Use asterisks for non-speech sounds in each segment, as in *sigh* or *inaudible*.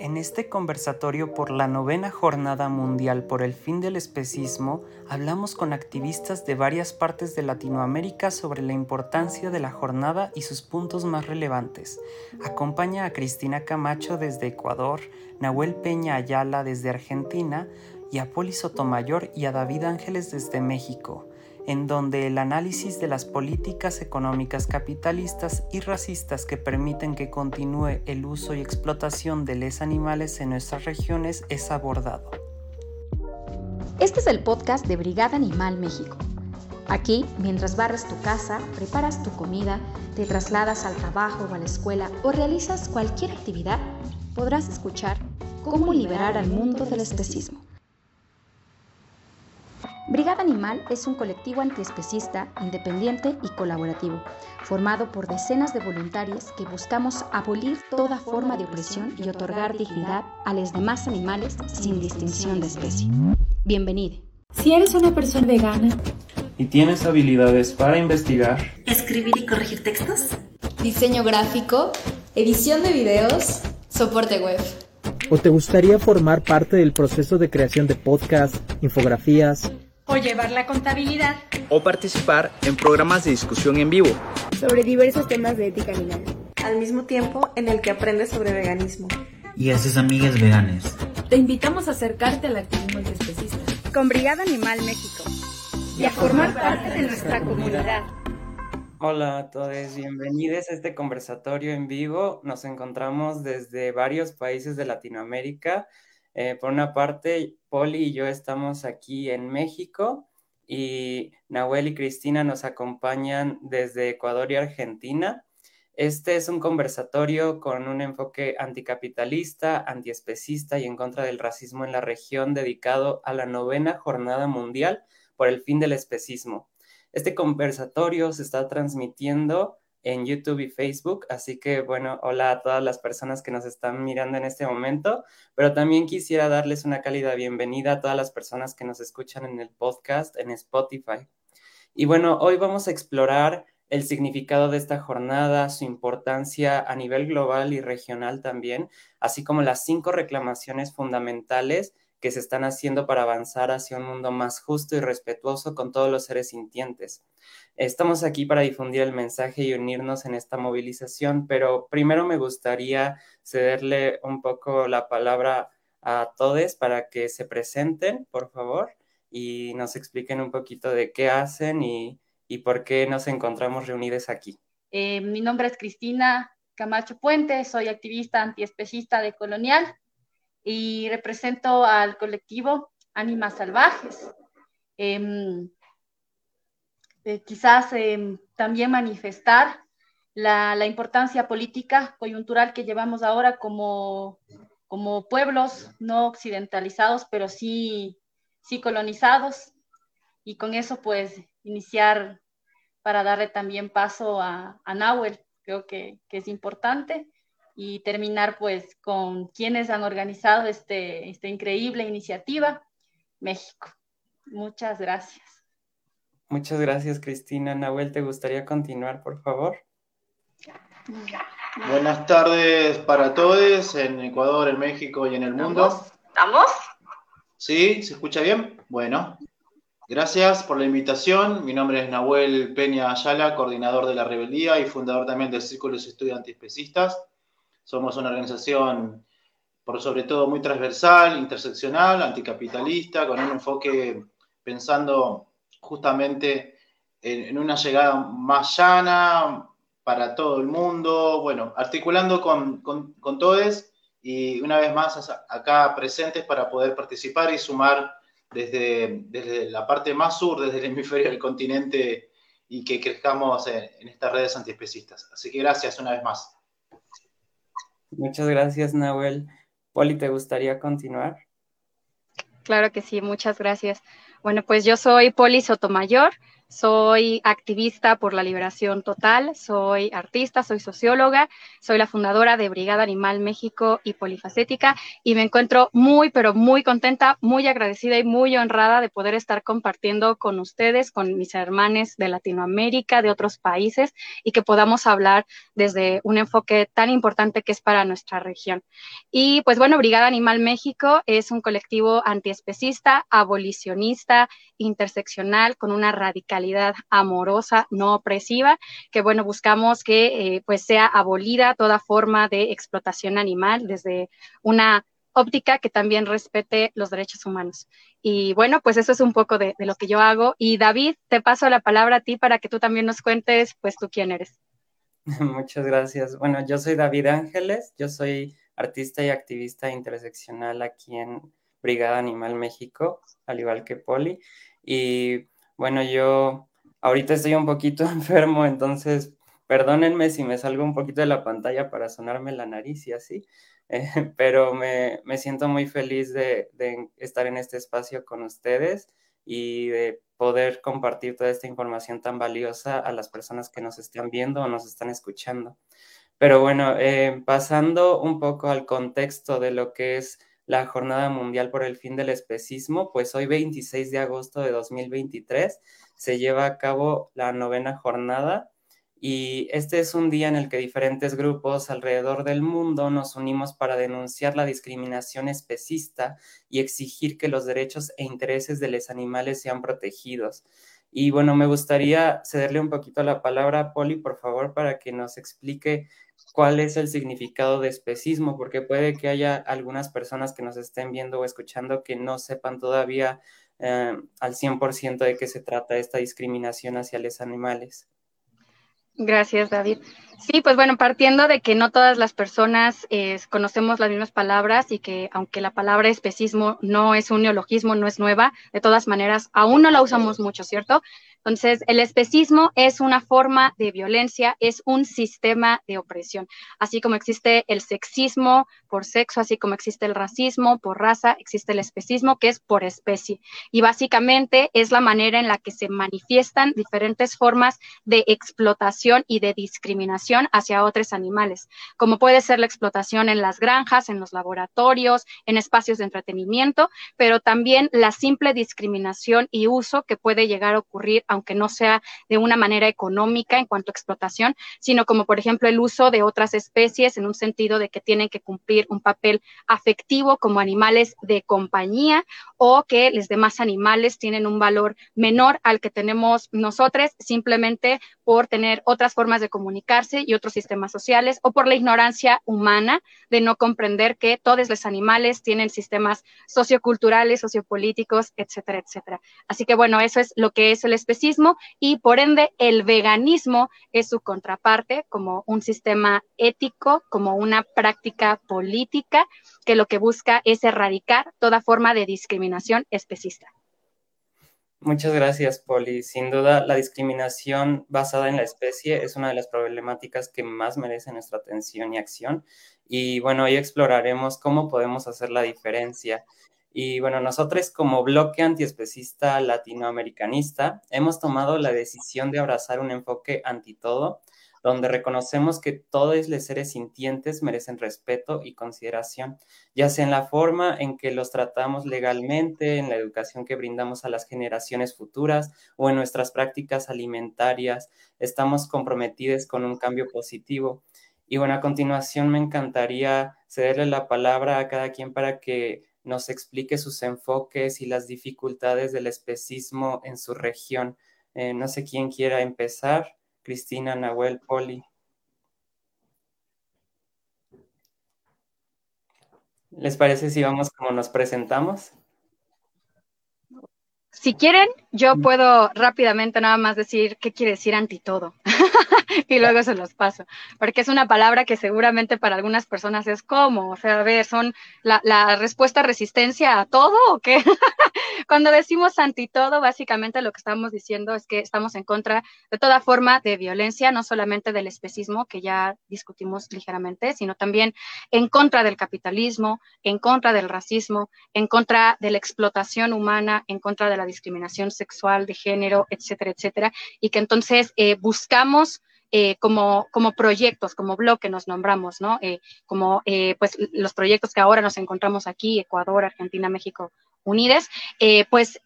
En este conversatorio por la novena Jornada Mundial por el Fin del Especismo, hablamos con activistas de varias partes de Latinoamérica sobre la importancia de la jornada y sus puntos más relevantes. Acompaña a Cristina Camacho desde Ecuador, Nahuel Peña Ayala desde Argentina y a Poli Sotomayor y a David Ángeles desde México en donde el análisis de las políticas económicas capitalistas y racistas que permiten que continúe el uso y explotación de les animales en nuestras regiones es abordado. Este es el podcast de Brigada Animal México. Aquí, mientras barres tu casa, preparas tu comida, te trasladas al trabajo o a la escuela o realizas cualquier actividad, podrás escuchar cómo liberar al mundo del especismo. Brigada Animal es un colectivo antiespecista, independiente y colaborativo, formado por decenas de voluntarios que buscamos abolir toda forma de opresión y otorgar dignidad a los demás animales sin distinción de especie. Bienvenido. Si eres una persona vegana y tienes habilidades para investigar, escribir y corregir textos, diseño gráfico, edición de videos, soporte web. ¿O te gustaría formar parte del proceso de creación de podcasts, infografías, o llevar la contabilidad o participar en programas de discusión en vivo sobre diversos temas de ética animal, al mismo tiempo en el que aprendes sobre veganismo y haces amigas veganas. Te invitamos a acercarte al activismo antiespecista con Brigada Animal México y a formar parte de nuestra comunidad. Hola a todos, bienvenidos a este conversatorio en vivo. Nos encontramos desde varios países de Latinoamérica eh, por una parte, Poli y yo estamos aquí en México y Nahuel y Cristina nos acompañan desde Ecuador y Argentina. Este es un conversatorio con un enfoque anticapitalista, antiespecista y en contra del racismo en la región dedicado a la novena Jornada Mundial por el fin del especismo. Este conversatorio se está transmitiendo en YouTube y Facebook. Así que bueno, hola a todas las personas que nos están mirando en este momento, pero también quisiera darles una cálida bienvenida a todas las personas que nos escuchan en el podcast en Spotify. Y bueno, hoy vamos a explorar el significado de esta jornada, su importancia a nivel global y regional también, así como las cinco reclamaciones fundamentales que se están haciendo para avanzar hacia un mundo más justo y respetuoso con todos los seres sintientes. Estamos aquí para difundir el mensaje y unirnos en esta movilización, pero primero me gustaría cederle un poco la palabra a todos para que se presenten, por favor, y nos expliquen un poquito de qué hacen y, por qué nos encontramos reunidos aquí. Eh, mi nombre es Cristina Camacho Puente, soy activista antiespecista de Colonial y represento al colectivo Ánimas Salvajes. Em, eh, quizás em, también manifestar la, importancia política coyuntural que llevamos ahora como, como pueblos no occidentalizados, pero sí, sí colonizados, y con eso pues iniciar para darle también paso a, a Nahuel, creo que, que es importante y terminar pues con quienes han organizado este, esta increíble iniciativa, México. Muchas gracias. Muchas gracias, Cristina. Nahuel, ¿te gustaría continuar, por favor? Buenas tardes para todos en Ecuador, en México y en el mundo. ¿Estamos? ¿Sí? ¿Se escucha bien? Bueno, gracias por la invitación. Mi nombre es Nahuel Peña Ayala, coordinador de la rebeldía y fundador también del Círculo de Estudios Antiespecistas. Somos una organización, por sobre todo, muy transversal, interseccional, anticapitalista, con un enfoque pensando justamente en, una llegada más llana para todo el mundo, bueno, articulando con, con, todos y una vez más acá presentes para poder participar y sumar desde, desde la parte más sur, desde el hemisferio del continente y que crezcamos en, en estas redes antiespecistas. Así que gracias una vez más. Muchas gracias, Nahuel. Poli, ¿te gustaría continuar? Claro que sí, muchas gracias. Bueno, pues yo soy Poli Sotomayor, soy activista por la liberación total, soy artista, soy socióloga, soy la fundadora de Brigada Animal México y Polifacética y me encuentro muy, pero muy contenta, muy agradecida y muy honrada de poder estar compartiendo con ustedes, con mis hermanos de Latinoamérica, de otros países y que podamos hablar desde un enfoque tan importante que es para nuestra región. Y pues bueno, Brigada Animal México es un colectivo antiespecista, abolicionista, interseccional, con una radical amorosa, no opresiva, que bueno, buscamos que eh, pues sea abolida toda forma de explotación animal desde una óptica que también respete los derechos humanos. Y bueno, pues eso es un poco de, lo que yo hago. Y David, te paso la palabra a ti para que tú también nos cuentes, pues tú quién eres. *laughs* Muchas gracias. Bueno, yo soy David Ángeles, yo soy artista y activista interseccional aquí en Brigada Animal México, al igual que Poli. Y bueno, yo ahorita estoy un poquito *laughs* enfermo, entonces perdónenme si me salgo un poquito de la pantalla para sonarme la nariz y así, *laughs* eh, pero me, siento muy feliz de, estar en este espacio con ustedes y de poder compartir toda esta información tan valiosa a las personas que nos están viendo o nos están escuchando. Pero bueno, eh, pasando un poco al contexto de lo que es la Jornada Mundial por el Fin del Especismo, pues hoy 26 de agosto de 2023 se lleva a cabo la novena jornada y este es un día en el que diferentes grupos alrededor del mundo nos unimos para denunciar la discriminación especista y exigir que los derechos e intereses de los animales sean protegidos. Y bueno, me gustaría cederle un poquito la palabra a Poli, por favor, para que nos explique cuál es el significado de especismo, porque puede que haya algunas personas que nos estén viendo o escuchando que no sepan todavía eh, al 100% de qué se trata esta discriminación hacia los animales. Gracias, David. Sí, pues bueno, partiendo de que no todas las personas eh, conocemos las mismas palabras y que aunque la palabra especismo no es un neologismo, no es nueva, de todas maneras aún no la usamos mucho, ¿cierto? Entonces, el especismo es una forma de violencia, es un sistema de opresión. Así como existe el sexismo por sexo, así como existe el racismo por raza, existe el especismo que es por especie. Y básicamente es la manera en la que se manifiestan diferentes formas de explotación y de discriminación hacia otros animales, como puede ser la explotación en las granjas, en los laboratorios, en espacios de entretenimiento, pero también la simple discriminación y uso que puede llegar a ocurrir aunque no sea de una manera económica en cuanto a explotación, sino como por ejemplo el uso de otras especies en un sentido de que tienen que cumplir un papel afectivo como animales de compañía o que los demás animales tienen un valor menor al que tenemos nosotros simplemente por tener otras formas de comunicarse y otros sistemas sociales o por la ignorancia humana de no comprender que todos los animales tienen sistemas socioculturales, sociopolíticos, etcétera, etcétera. Así que bueno, eso es lo que es el especie y por ende el veganismo es su contraparte como un sistema ético, como una práctica política que lo que busca es erradicar toda forma de discriminación especista. Muchas gracias, Poli. Sin duda, la discriminación basada en la especie es una de las problemáticas que más merece nuestra atención y acción. Y bueno, hoy exploraremos cómo podemos hacer la diferencia y bueno, nosotros como bloque antiespecista latinoamericanista hemos tomado la decisión de abrazar un enfoque anti todo, donde reconocemos que todos los seres sintientes merecen respeto y consideración, ya sea en la forma en que los tratamos legalmente, en la educación que brindamos a las generaciones futuras o en nuestras prácticas alimentarias. Estamos comprometidos con un cambio positivo. Y bueno, a continuación me encantaría cederle la palabra a cada quien para que nos explique sus enfoques y las dificultades del especismo en su región. Eh, no sé quién quiera empezar. Cristina, Nahuel, Poli. ¿Les parece si vamos como nos presentamos? Si quieren, yo puedo rápidamente nada más decir qué quiere decir anti todo. *laughs* *laughs* y luego se los paso, porque es una palabra que seguramente para algunas personas es como, o sea, a ver, son la, respuesta resistencia a todo o qué? *laughs* Cuando decimos anti todo, básicamente lo que estamos diciendo es que estamos en contra de toda forma de violencia, no solamente del especismo, que ya discutimos ligeramente, sino también en contra del capitalismo, en contra del racismo, en contra de la explotación humana, en contra de la discriminación sexual, de género, etcétera, etcétera, y que entonces eh, buscamos eh, como, como proyectos, como bloque nos nombramos, ¿no? Eh, como pues los proyectos que ahora nos encontramos aquí, Ecuador, Argentina, México, Unides, pues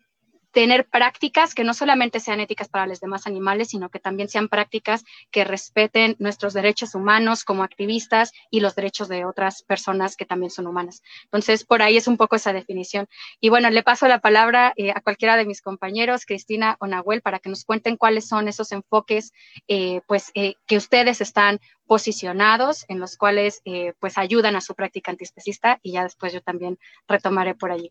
tener prácticas que no solamente sean éticas para los demás animales, sino que también sean prácticas que respeten nuestros derechos humanos como activistas y los derechos de otras personas que también son humanas. Entonces, por ahí es un poco esa definición. Y bueno, le paso la palabra eh, a cualquiera de mis compañeros, Cristina o Nahuel, para que nos cuenten cuáles son esos enfoques eh, pues, eh, que ustedes están posicionados, en los cuales pues ayudan a su práctica antiespecista y ya después yo también retomaré por allí.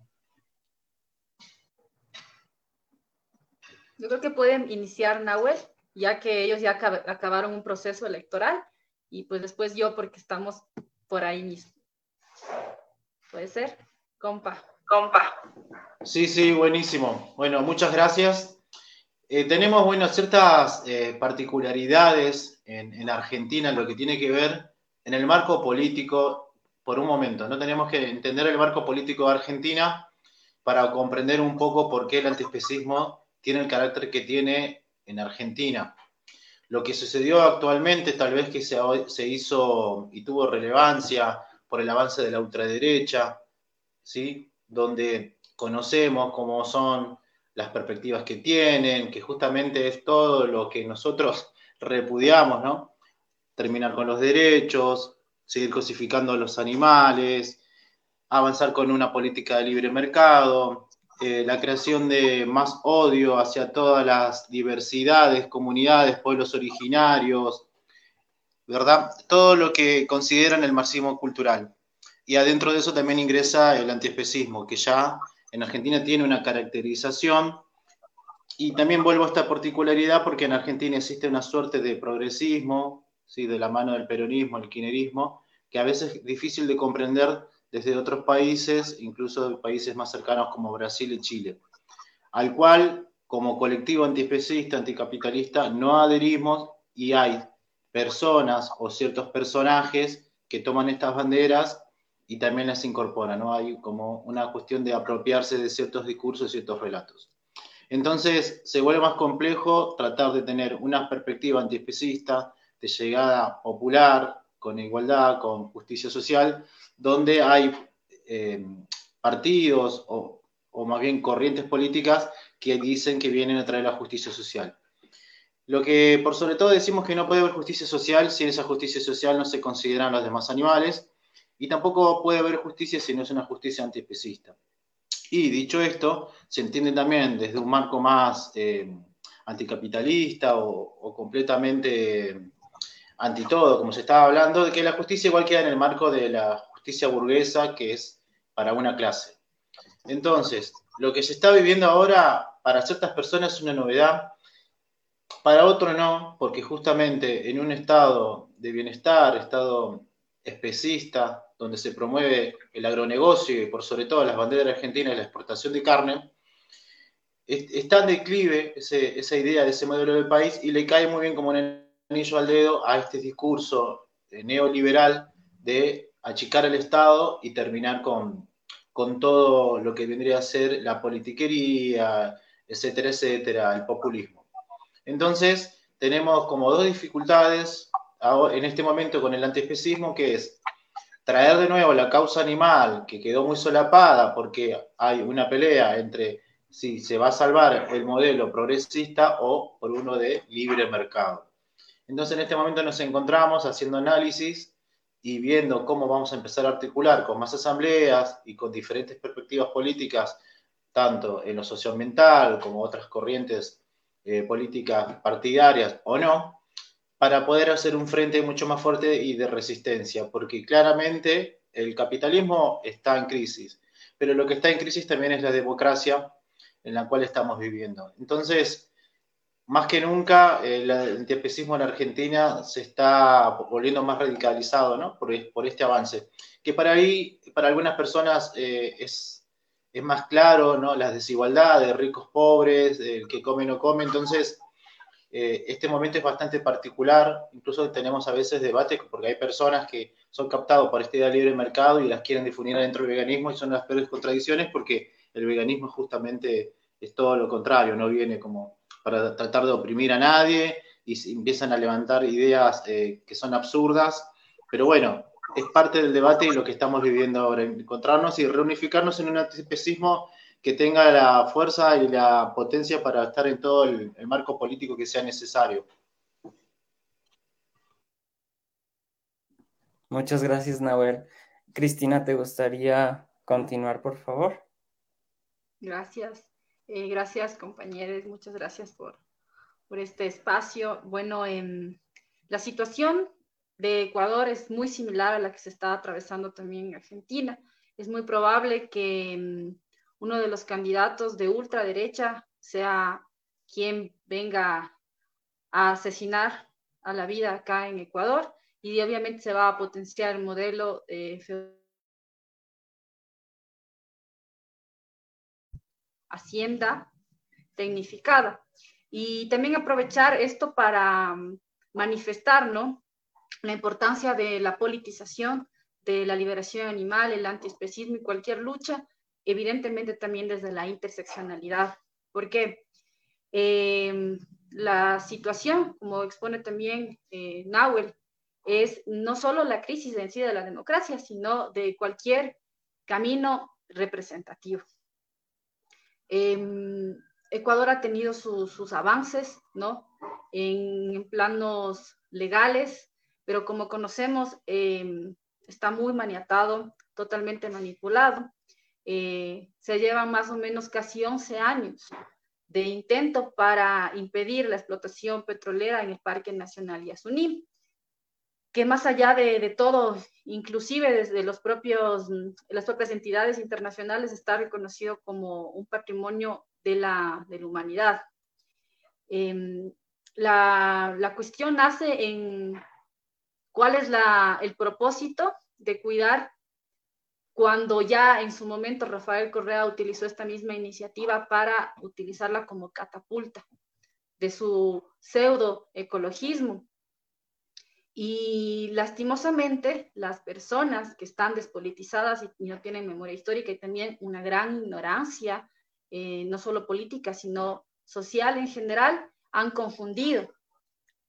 Yo creo que pueden iniciar Nahuel, ya que ellos ya acabaron un proceso electoral y pues después yo porque estamos por ahí mismo. ¿Puede ser? Compa. Compa. Sí, sí, buenísimo. Bueno, muchas gracias. Eh, tenemos, bueno, ciertas eh, particularidades en, en, Argentina en lo que tiene que ver en el marco político, por un momento, ¿no? Tenemos que entender el marco político de Argentina para comprender un poco por qué el antiespecismo tiene el carácter que tiene en Argentina. Lo que sucedió actualmente, tal vez que se, hizo y tuvo relevancia por el avance de la ultraderecha, ¿sí? donde conocemos cómo son las perspectivas que tienen, que justamente es todo lo que nosotros repudiamos, ¿no? Terminar con los derechos, seguir cosificando a los animales, avanzar con una política de libre mercado, eh, la creación de más odio hacia todas las diversidades, comunidades, pueblos originarios, ¿verdad? Todo lo que consideran el marxismo cultural. Y adentro de eso también ingresa el antiespecismo, que ya en Argentina tiene una caracterización. Y también vuelvo a esta particularidad porque en Argentina existe una suerte de progresismo, ¿sí? de la mano del peronismo, el kirchnerismo, que a veces es difícil de comprender desde otros países, incluso de países más cercanos como Brasil y Chile, al cual como colectivo antiespecista, anticapitalista, no adherimos y hay personas o ciertos personajes que toman estas banderas y también las incorporan, ¿no? Hay como una cuestión de apropiarse de ciertos discursos, ciertos relatos. Entonces se vuelve más complejo tratar de tener una perspectiva antiespecista, de llegada popular, con igualdad, con justicia social, donde hay eh, partidos o, más bien corrientes políticas que dicen que vienen a traer la justicia social. Lo que por sobre todo decimos que no puede haber justicia social si en esa justicia social no se consideran los demás animales y tampoco puede haber justicia si no es una justicia antiespecista. Y dicho esto, se entiende también desde un marco más eh, anticapitalista o, o completamente anti todo, como se estaba hablando, de que la justicia igual queda en el marco de la justicia burguesa que es para una clase. Entonces, lo que se está viviendo ahora para ciertas personas es una novedad, para otros no, porque justamente en un estado de bienestar, estado especista, donde se promueve el agronegocio y por sobre todo las banderas argentinas y la exportación de carne, está en declive esa idea de ese modelo del país y le cae muy bien como un anillo al dedo a este discurso neoliberal de achicar el Estado y terminar con, con todo lo que vendría a ser la politiquería, etcétera, etcétera, el populismo. Entonces, tenemos como dos dificultades en este momento con el antiespecismo, que es traer de nuevo la causa animal, que quedó muy solapada porque hay una pelea entre si se va a salvar el modelo progresista o por uno de libre mercado. Entonces, en este momento nos encontramos haciendo análisis y viendo cómo vamos a empezar a articular con más asambleas y con diferentes perspectivas políticas, tanto en lo socioambiental como otras corrientes eh, políticas partidarias o no, para poder hacer un frente mucho más fuerte y de resistencia, porque claramente el capitalismo está en crisis, pero lo que está en crisis también es la democracia en la cual estamos viviendo. Entonces, más que nunca el antiespecismo en Argentina se está volviendo más radicalizado ¿no? por, por este avance, que para ahí, para algunas personas eh, es, es, más claro, ¿no? las desigualdades, ricos, pobres, el que come, no come, entonces eh, este momento es bastante particular, incluso tenemos a veces debates porque hay personas que son captados por esta idea de libre mercado y las quieren difundir dentro del veganismo y son las peores contradicciones porque el veganismo justamente es todo lo contrario, no viene como para tratar de oprimir a nadie y empiezan a levantar ideas eh, que son absurdas, pero bueno, es parte del debate y lo que estamos viviendo ahora, encontrarnos y reunificarnos en un antiespecismo que tenga la fuerza y la potencia para estar en todo el, el marco político que sea necesario. Muchas gracias, Nahuel. Cristina, ¿te gustaría continuar, por favor? Gracias. Eh, gracias, compañeros. Muchas gracias por, por este espacio. Bueno, en la situación de Ecuador es muy similar a la que se está atravesando también en Argentina. Es muy probable que mm, uno de los candidatos de ultraderecha sea quien venga a asesinar a la vida acá en Ecuador y obviamente se va a potenciar el modelo de hacienda tecnificada. Y también aprovechar esto para mm, manifestar ¿no? la importancia de la politización, de la liberación animal, el antiespecismo y cualquier lucha, evidentemente también desde la interseccionalidad. Porque eh, la situación, como expone también eh, Nahuel, es no solo la crisis en sí de la democracia, sino de cualquier camino representativo. Em, Ecuador ha tenido sus avances, ¿no? En, planos legales, pero como conocemos, em, está muy maniatado, totalmente manipulado. Eh, se llevan más o menos casi 11 años de intento para impedir la explotación petrolera en el Parque Nacional Yasuní que más allá de, todo, inclusive desde los propios, las propias entidades internacionales, está reconocido como un patrimonio de la, de la humanidad. Em, la, la, cuestión nace en cuál es la, el propósito de cuidar cuando ya en su momento Rafael Correa utilizó esta misma iniciativa para utilizarla como catapulta de su pseudo ecologismo y lastimosamente, las personas que están despolitizadas y no tienen memoria histórica y también una gran ignorancia, eh, no solo política, sino social en general, han confundido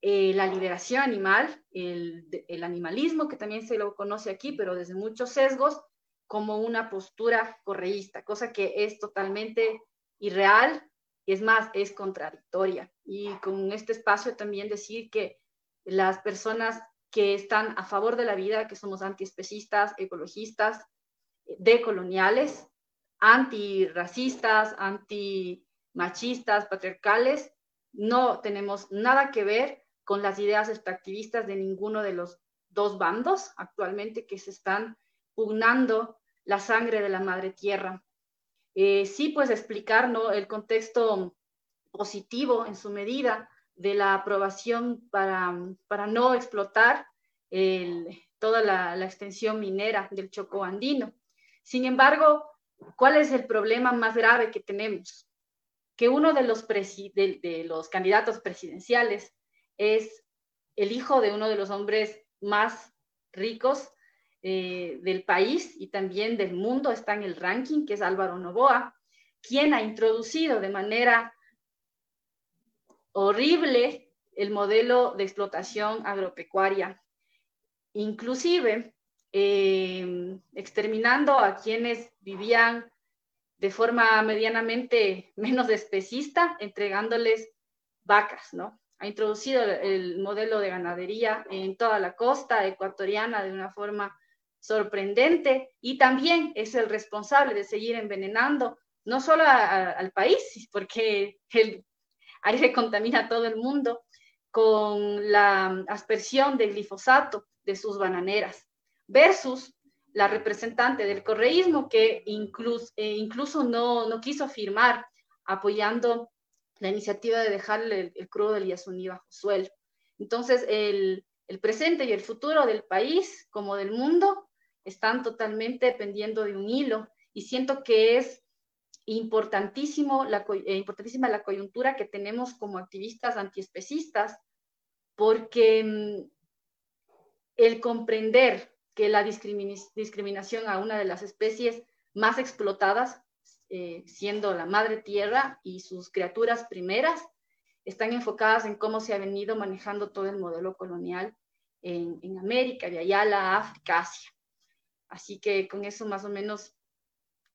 eh, la liberación animal, el, el, animalismo, que también se lo conoce aquí, pero desde muchos sesgos, como una postura correísta, cosa que es totalmente irreal y es más, es contradictoria. Y con este espacio también decir que las personas que están a favor de la vida, que somos antiespecistas, ecologistas, decoloniales, antirracistas, antimachistas, patriarcales, no tenemos nada que ver con las ideas extractivistas de ninguno de los dos bandos actualmente que se están pugnando la sangre de la madre tierra. Eh, sí, pues explicar ¿no? el contexto positivo en su medida de la aprobación para, no explotar toda la, extensión minera del Choco andino. Sin embargo, ¿cuál es el problema más grave que tenemos? Que uno de los, de, los candidatos presidenciales es el hijo de uno de los hombres más ricos eh, del país y también del mundo, está en el ranking, que es Álvaro Novoa, quien ha introducido de manera horrible el modelo de explotación agropecuaria, inclusive eh, exterminando a quienes vivían de forma medianamente *laughs* menos especista, entregándoles vacas, ¿no? Ha introducido el modelo de ganadería en toda la costa ecuatoriana de una forma sorprendente y también es el responsable de seguir envenenando no solo al país, *laughs* porque el ahí se *laughs* contamina todo el mundo con la aspersión de glifosato de sus bananeras, versus la representante del correísmo que incluso, eh, incluso no, no quiso firmar apoyando la iniciativa de dejar el, crudo del Yasuní bajo suelo. Entonces, el, el presente y el futuro del país como del mundo están totalmente dependiendo de un hilo y siento que es importantísimo la, eh, importantísima la coyuntura que tenemos como activistas antiespecistas porque mm, el comprender que la discriminación a una de las especies más explotadas, eh, siendo la madre tierra y sus criaturas primeras, están enfocadas en cómo se ha venido manejando todo el modelo colonial en, en América, de allá a la África, Asia. Así que con eso más o menos,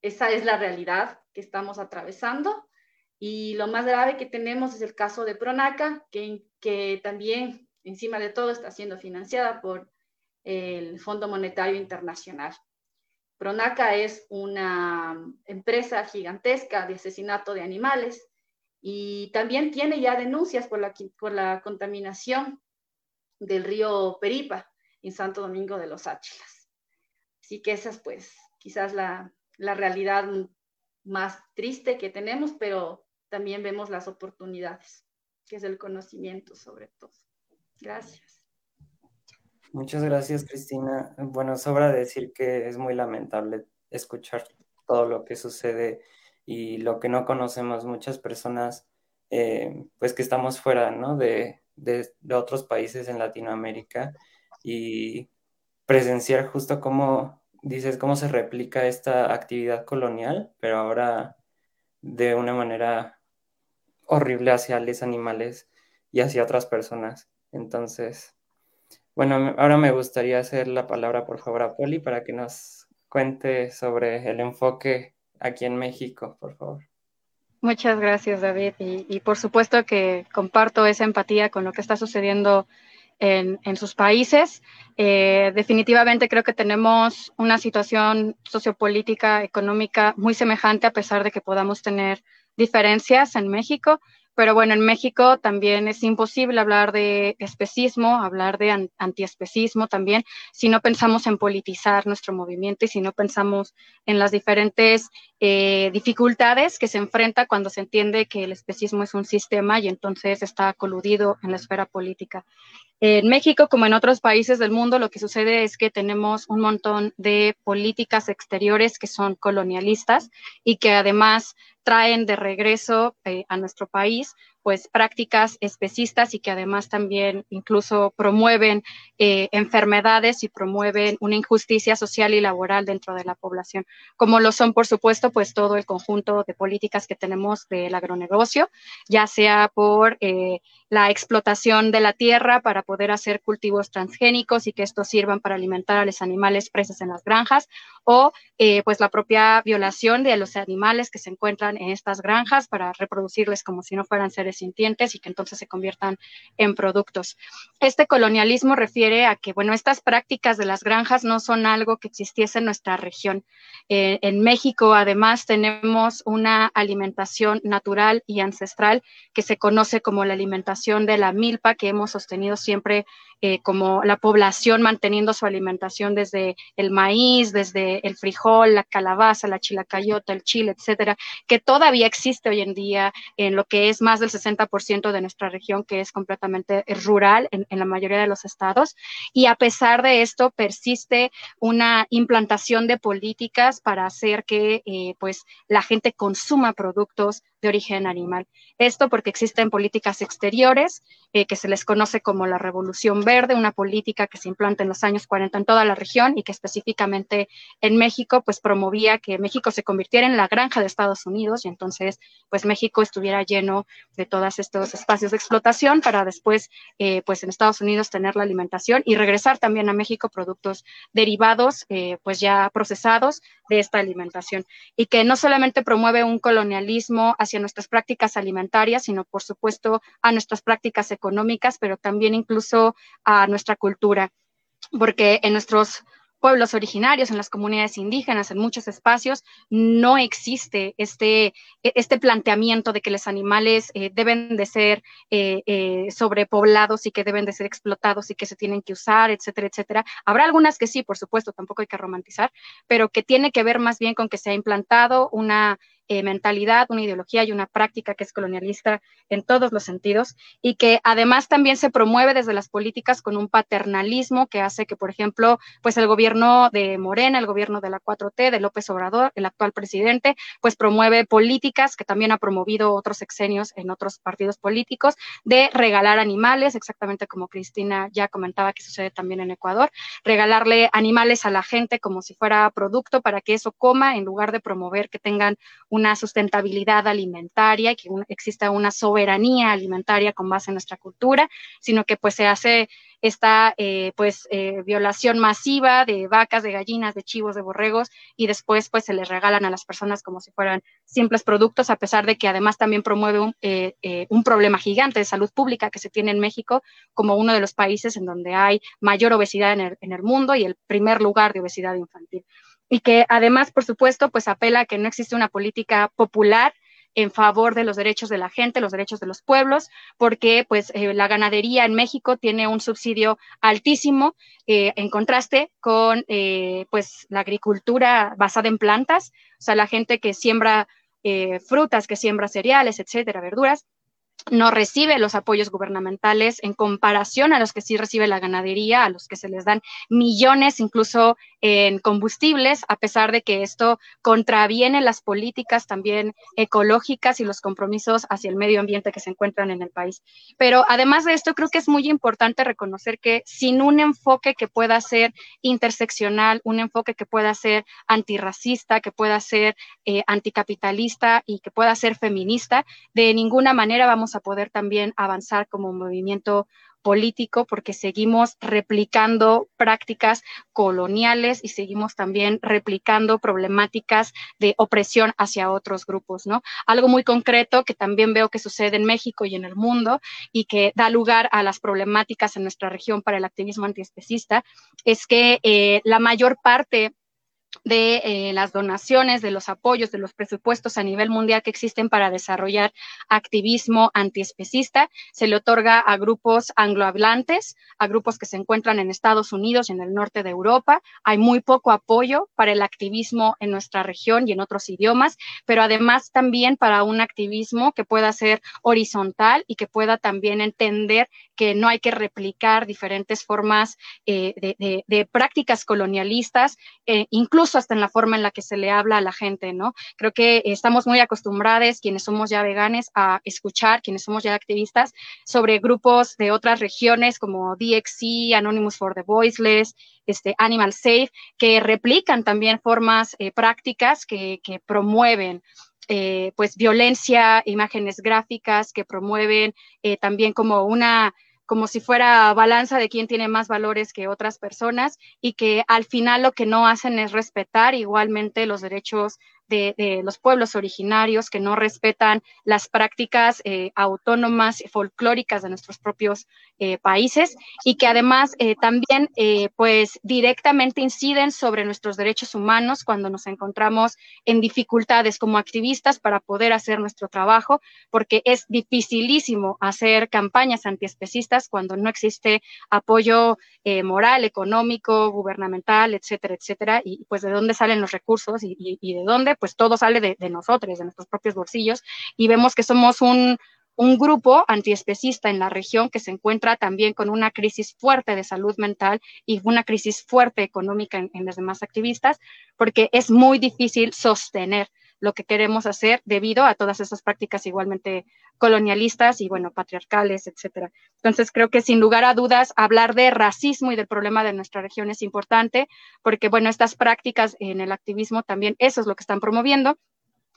esa es la realidad que estamos atravesando. Y lo más grave que tenemos es el caso de Pronaca, que, que también, encima de todo, está siendo financiada por el Fondo Monetario Internacional. Pronaca es una empresa gigantesca de asesinato de animales y también tiene ya denuncias por la, por la contaminación del río Peripa en Santo Domingo de los Áchilas. Así que esa es pues quizás la, la realidad más triste que tenemos, pero también vemos las oportunidades, que es el conocimiento sobre todo. Gracias. Muchas gracias, Cristina. Bueno, sobra decir que es muy lamentable escuchar todo lo que sucede y lo que no conocemos muchas personas, eh, pues que estamos fuera, ¿no? De, de, otros países en Latinoamérica y presenciar justo cómo, dices, cómo se replica esta actividad colonial, pero ahora de una manera horrible hacia los animales y hacia otras personas. Entonces, bueno, ahora me gustaría hacer la palabra, por favor, a Poli para que nos cuente sobre el enfoque aquí en México, por favor. Muchas gracias, David. Y, por supuesto que comparto esa empatía con lo que está sucediendo en, sus países. Eh, definitivamente creo que tenemos una situación sociopolítica, económica muy semejante, a pesar de que podamos tener diferencias en México. Pero bueno, en México también es imposible hablar de especismo, hablar de antiespecismo también, si no pensamos en politizar nuestro movimiento y si no pensamos en las diferentes eh, dificultades que se enfrenta cuando se entiende que el especismo es un sistema y entonces está coludido en la esfera política. En México, como en otros países del mundo, lo que sucede es que tenemos un montón de políticas exteriores que son colonialistas y que además traen de regreso eh, a nuestro país pues prácticas especistas y que además también incluso promueven eh, enfermedades y promueven una injusticia social y laboral dentro de la población, como lo son, por supuesto, pues todo el conjunto de políticas que tenemos del agronegocio, ya sea por eh, la explotación de la tierra para poder hacer cultivos transgénicos y que estos sirvan para alimentar a los animales presos en las granjas, o eh, pues la propia violación de los animales que se encuentran en estas granjas para reproducirles como si no fueran seres sintientes y que entonces se conviertan en productos. Este colonialismo refiere a que, bueno, estas prácticas de las granjas no son algo que existiese en nuestra región. Eh, en México, además, tenemos una alimentación natural y ancestral que se conoce como la alimentación de la milpa, que hemos sostenido siempre eh, como la población manteniendo su alimentación desde el maíz, desde el frijol, la calabaza, la chilacayota, el chile, etcétera, que todavía existe hoy en día en lo que es más del 60% de nuestra región, que es completamente rural en, la mayoría de los estados. Y a pesar de esto, persiste una implantación de políticas para hacer que eh, pues la gente consuma productos de origen animal. Esto porque existen políticas exteriores eh, que se les conoce como la Revolución Verde, una política que se implanta en los años 40 en toda la región y que específicamente en México pues promovía que México se convirtiera en la granja de Estados Unidos y entonces pues México estuviera lleno de todos estos espacios de explotación para después eh, pues en Estados Unidos tener la alimentación y regresar también a México productos derivados eh, pues ya procesados de esta alimentación. Y que no solamente promueve un colonialismo hacia nuestras prácticas alimentarias, sino por supuesto a nuestras prácticas económicas, pero también incluso a nuestra cultura, porque en nuestros pueblos originarios, en las comunidades indígenas, en muchos espacios, no existe este, e, este planteamiento de que los animales eh, deben de ser eh, eh, sobrepoblados y que deben de ser explotados y que se tienen que usar, etcétera, etcétera. Habrá algunas que sí, por supuesto, tampoco hay que romantizar, pero que tiene que ver más bien con que se ha implantado una eh, mentalidad, una ideología y una práctica que es colonialista en todos los sentidos y que además también se promueve desde las políticas con un paternalismo que hace que, por ejemplo, pues el gobierno de Morena, el gobierno de la 4T, de López Obrador, el actual presidente, pues promueve políticas que también ha promovido otros sexenios en otros partidos políticos de regalar animales, exactamente como Cristina ya comentaba que sucede también en Ecuador, regalarle animales a la gente como si fuera producto para que eso coma en lugar de promover que tengan una sustentabilidad alimentaria y que exista una soberanía alimentaria con base en nuestra cultura, sino que pues se hace esta eh, pues eh, violación masiva de vacas, de gallinas, de chivos, de borregos y después pues se les regalan a las personas como si fueran simples productos, a pesar de que además también promueve un, eh, un problema gigante de salud pública que se tiene en México como uno de los países en donde hay mayor obesidad en el, en el mundo y el primer lugar de obesidad infantil y que además, por supuesto, pues apela a que no existe una política popular en favor de los derechos de la gente, los derechos de los pueblos, porque pues eh, la ganadería en México tiene un subsidio altísimo eh, en contraste con eh, pues la agricultura basada en plantas, o sea, la gente que siembra frutas, que siembra cereales, etcétera, verduras, no recibe los apoyos gubernamentales en comparación a los que sí recibe la ganadería, a los que se les dan millones incluso en combustibles, a pesar de que esto contraviene las políticas también ecológicas y los compromisos hacia el medio ambiente que se encuentran en el país. Pero además de esto, creo que es muy importante reconocer que sin un enfoque que pueda ser interseccional, un enfoque que pueda ser antirracista, que pueda ser eh, anticapitalista y que pueda ser feminista, de ninguna manera vamos a poder también avanzar como movimiento político porque seguimos replicando prácticas coloniales y seguimos también replicando problemáticas de opresión hacia otros grupos, ¿no? Algo muy concreto que también veo que sucede en México y en el mundo y que da lugar a las problemáticas en nuestra región para el activismo antiespecista es que eh, la mayor parte de eh, las donaciones, de los apoyos, de los presupuestos a nivel mundial que existen para desarrollar activismo antiespecista. Se le otorga a grupos anglohablantes, a grupos que se encuentran en Estados Unidos y en el norte de Europa. Hay muy poco apoyo para el activismo en nuestra región y en otros idiomas, pero además también para un activismo que pueda ser horizontal y que pueda también entender que no hay que replicar diferentes formas eh, de, prácticas colonialistas, eh, incluso hasta en la forma en la que se le habla a la gente, ¿no? Creo que estamos muy acostumbrados, quienes somos ya veganes, a escuchar, quienes somos ya activistas, sobre grupos de otras regiones como DXC, Anonymous for the Voiceless, este, Animal Safe, que replican también formas eh, prácticas que, promueven pues violencia, imágenes gráficas que promueven también como una como si fuera balanza de quién tiene más valores que otras personas y que al final lo que no hacen es respetar igualmente los derechos de, los pueblos originarios que no respetan las prácticas eh, autónomas y folclóricas de nuestros propios eh, países y que además eh, también pues directamente inciden sobre nuestros derechos humanos cuando nos encontramos en dificultades como activistas para poder hacer nuestro trabajo, porque es dificilísimo hacer campañas antiespecistas cuando no existe apoyo moral, económico, gubernamental, etcétera, etcétera, y pues de dónde salen los recursos y de dónde pues todo sale de, nosotros, de nuestros propios bolsillos, y vemos que somos un, grupo antiespecista en la región que se encuentra también con una crisis fuerte de salud mental y una crisis fuerte económica en, en los demás activistas, porque es muy difícil sostener lo que queremos hacer debido a todas esas prácticas igualmente colonialistas y, bueno, patriarcales, etcétera. Entonces, creo que sin lugar a dudas, hablar de racismo y del problema de nuestra región es importante porque, bueno, estas prácticas en el activismo también, eso es lo que están promoviendo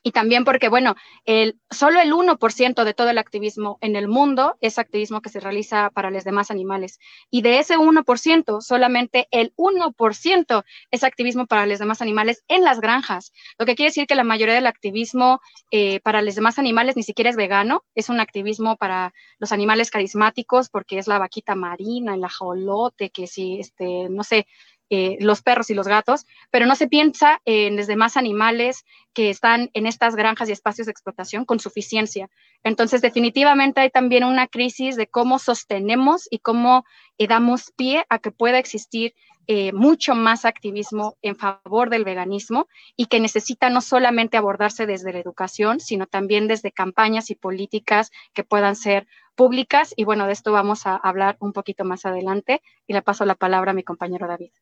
y también porque, bueno, el, solo el 1% de todo el activismo en el mundo es activismo que se realiza para los demás animales. Y de ese 1%, solamente el 1% es activismo para los demás animales en las granjas. Lo que quiere decir que la mayoría del activismo eh, para los demás animales ni siquiera es vegano, es un activismo para los animales carismáticos porque es la vaquita marina, el ajolote, que si, este, no sé, eh, los perros y los gatos, pero no se piensa en los demás animales que están en estas granjas y espacios de explotación con suficiencia. Entonces, definitivamente hay también una crisis de cómo sostenemos y cómo eh, damos pie a que pueda existir eh, mucho más activismo en favor del veganismo y que necesita no solamente abordarse desde la educación, sino también desde campañas y políticas que puedan ser públicas. Y bueno, de esto vamos a hablar un poquito más adelante y le paso la palabra a mi compañero David.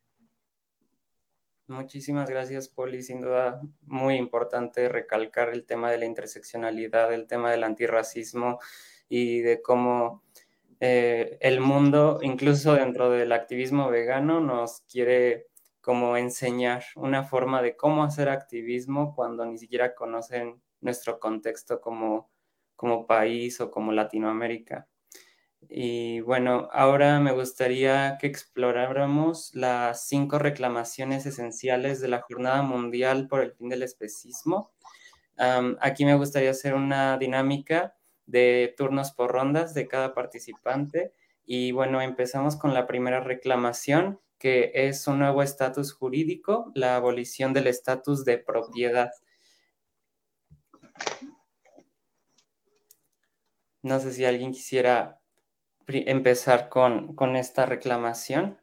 Muchísimas gracias, Poli. Sin duda, muy importante recalcar el tema de la interseccionalidad, el tema del antirracismo y de cómo eh, el mundo, incluso dentro del activismo vegano, nos quiere como enseñar una forma de cómo hacer activismo cuando ni siquiera conocen nuestro contexto como, como país o como Latinoamérica. Y bueno, ahora me gustaría que exploráramos las cinco reclamaciones esenciales de la Jornada Mundial por el Fin del Especismo. aquí me gustaría hacer una dinámica de turnos por rondas de cada participante. Y bueno, empezamos con la primera reclamación, que es un nuevo estatus jurídico, la abolición del estatus de propiedad. No sé si alguien quisiera empezar con, esta reclamación.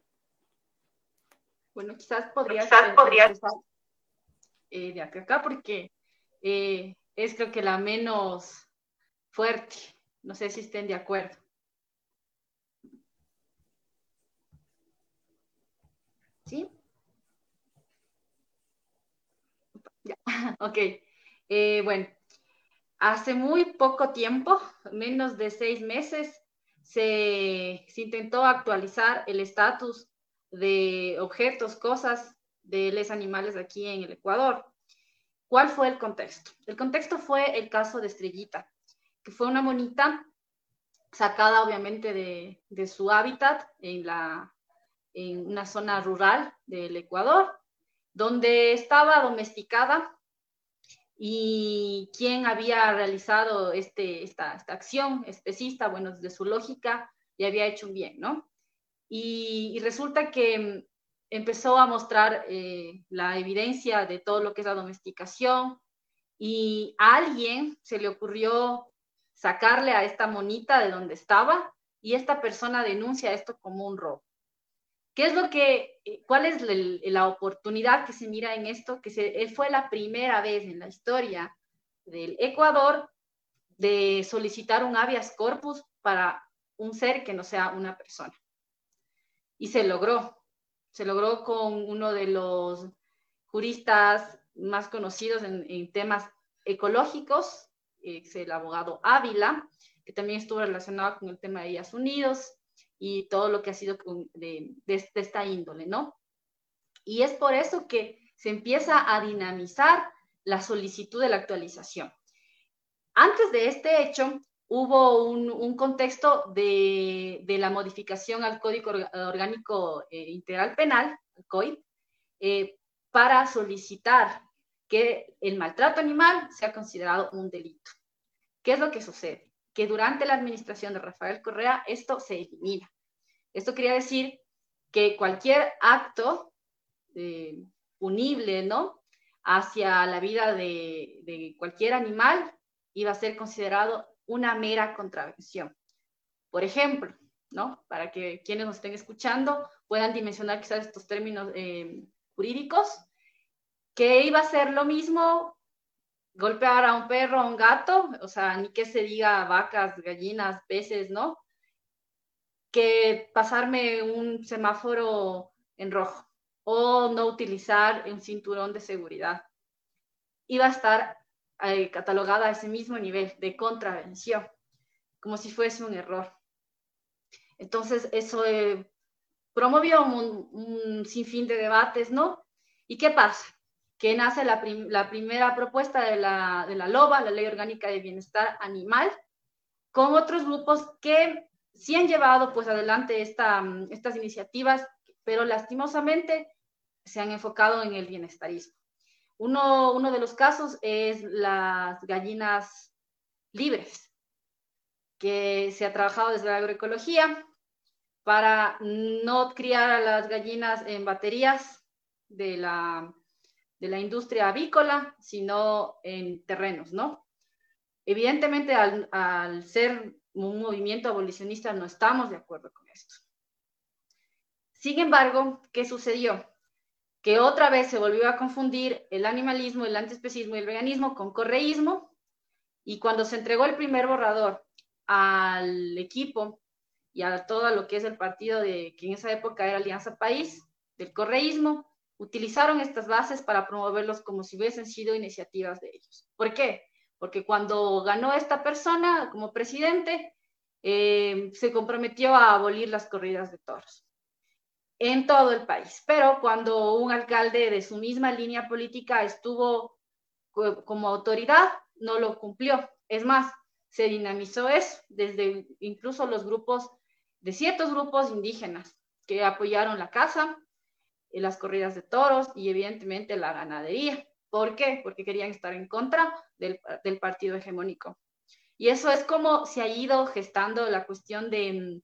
Bueno, quizás podría quizás podría... Eh, de acá, porque eh, es creo que la menos fuerte. No sé si estén de acuerdo. ¿Sí? *laughs* Ok. Eh, bueno, hace muy poco tiempo, menos de seis meses, se, intentó actualizar el estatus de objetos, cosas de los animales aquí en el Ecuador. ¿Cuál fue el contexto? El contexto fue el caso de Estrellita que fue una monita sacada obviamente de, su hábitat en, la, en una zona rural del Ecuador, donde estaba domesticada y quien había realizado este, esta, acción especista, bueno, desde su lógica, le había hecho un bien, ¿no? Y, resulta que empezó a mostrar eh, la evidencia de todo lo que es la domesticación y a alguien se le ocurrió sacarle a esta monita de donde estaba y esta persona denuncia esto como un robo. ¿Qué es lo que, eh, cuál es la oportunidad que se mira en esto? Que fue la primera vez en la historia del Ecuador de solicitar un habeas corpus para un ser que no sea una persona. Y se logró. Se logró con uno de los juristas más conocidos en, temas ecológicos, es el abogado Ávila, que también estuvo relacionado con el tema de Ellas Unidos y todo lo que ha sido de, esta índole, ¿no? Y es por eso que se empieza a dinamizar la solicitud de la actualización. Antes de este hecho, hubo un, contexto de, la modificación al Código Orgánico eh, Integral Penal, el eh, para solicitar que el maltrato animal sea considerado un delito. ¿Qué es lo que sucede? Que durante la administración de Rafael Correa esto se elimina. Esto quería decir que cualquier acto eh, punible, ¿no? Hacia la vida de, de cualquier animal iba a ser considerado una mera contravención. Por ejemplo, ¿no? Para que quienes nos estén escuchando puedan dimensionar quizás estos términos eh, jurídicos, que iba a ser lo mismo golpear a un perro, a un gato, o sea, ni que se diga vacas, gallinas, peces, ¿no? Que pasarme un semáforo en rojo o no utilizar un cinturón de seguridad. Iba a estar eh, catalogada a ese mismo nivel de contravención, como si fuese un error. Entonces, eso eh, promovió un, un sinfín de debates, ¿no? ¿Y qué pasa? Que nace la, primera propuesta de la, de la LOBA, la Ley Orgánica de Bienestar Animal, con otros grupos que sí han llevado pues adelante esta, estas iniciativas, pero lastimosamente se han enfocado en el bienestarismo. Uno, uno de los casos es las gallinas libres, que se ha trabajado desde la agroecología para no criar a las gallinas en baterías de la de la industria avícola, sino en terrenos, ¿no? Evidentemente, al, ser un movimiento abolicionista, no estamos de acuerdo con esto. Sin embargo, ¿qué sucedió? Que otra vez se volvió a confundir el animalismo, el antiespecismo y el veganismo con correísmo, y cuando se entregó el primer borrador al equipo y a todo lo que es el partido de que en esa época era Alianza País, del correísmo, utilizaron estas bases para promoverlos como si hubiesen sido iniciativas de ellos. ¿Por qué? Porque cuando ganó esta persona como presidente, eh, se comprometió a abolir las corridas de toros en todo el país. Pero cuando un alcalde de su misma línea política estuvo como autoridad, no lo cumplió. Es más, se dinamizó eso desde incluso los grupos, de ciertos grupos indígenas que apoyaron la caza, y las corridas de toros y evidentemente la ganadería. ¿Por qué? Porque querían estar en contra del, del partido hegemónico. Y eso es como se ha ido gestando la cuestión de,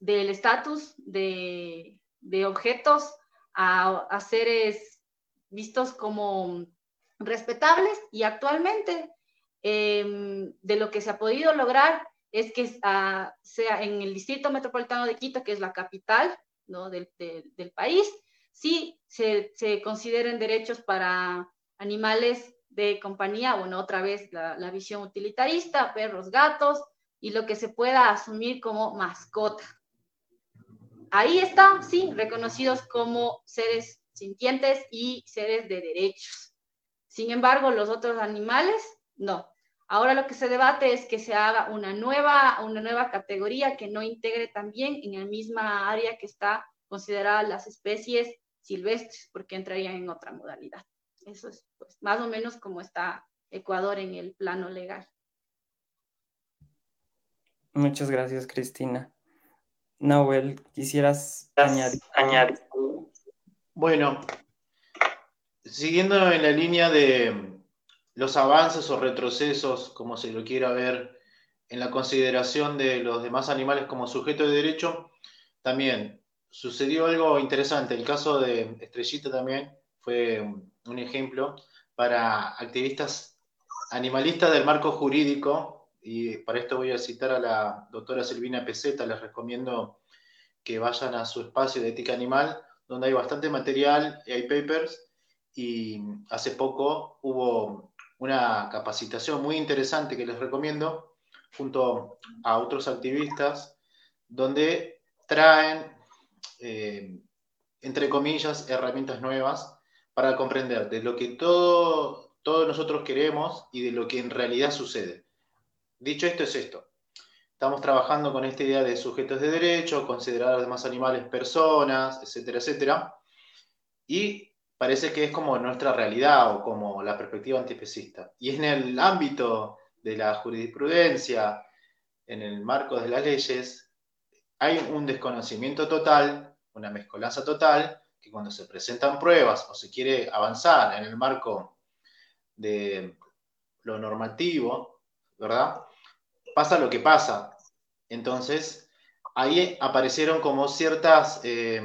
del estatus de, de, objetos a, a, seres vistos como respetables y actualmente eh, de lo que se ha podido lograr es que uh, sea en el distrito metropolitano de Quito, que es la capital ¿no? del, de, del país, sí se, se consideren derechos para animales de compañía, bueno, otra vez la, visión utilitarista, perros, gatos y lo que se pueda asumir como mascota. Ahí está, sí, reconocidos como seres sintientes y seres de derechos. Sin embargo, los otros animales, no. Ahora lo que se debate es que se haga una nueva, una nueva categoría que no integre también en la misma área que está considerada las especies silvestres, porque entrarían en otra modalidad. Eso es pues, más o menos como está Ecuador en el plano legal. Muchas gracias, Cristina. Nahuel, ¿quisieras añadir? añadir? Bueno, siguiendo en la línea de los avances o retrocesos, como se lo quiera ver, en la consideración de los demás animales como sujeto de derecho, también sucedió algo interesante. El caso de Estrellita también fue un ejemplo para activistas animalistas del marco jurídico, y para esto voy a citar a la doctora Silvina Peseta, les recomiendo que vayan a su espacio de ética animal, donde hay bastante material y hay papers, y hace poco hubo una capacitación muy interesante que les recomiendo, junto a otros activistas, donde traen, eh, entre comillas, herramientas nuevas para comprender de lo que todo, todos nosotros queremos y de lo que en realidad sucede. Dicho esto es esto. Estamos trabajando con esta idea de sujetos de derecho, considerar a los demás animales personas, etcétera, etcétera. Y parece que es como nuestra realidad o como la perspectiva antiespecista. Y en el ámbito de la jurisprudencia, en el marco de las leyes, hay un desconocimiento total, una mezcolanza total que cuando se presentan pruebas o se quiere avanzar en el marco de lo normativo, ¿verdad? Pasa lo que pasa. Entonces, ahí aparecieron como ciertas, eh,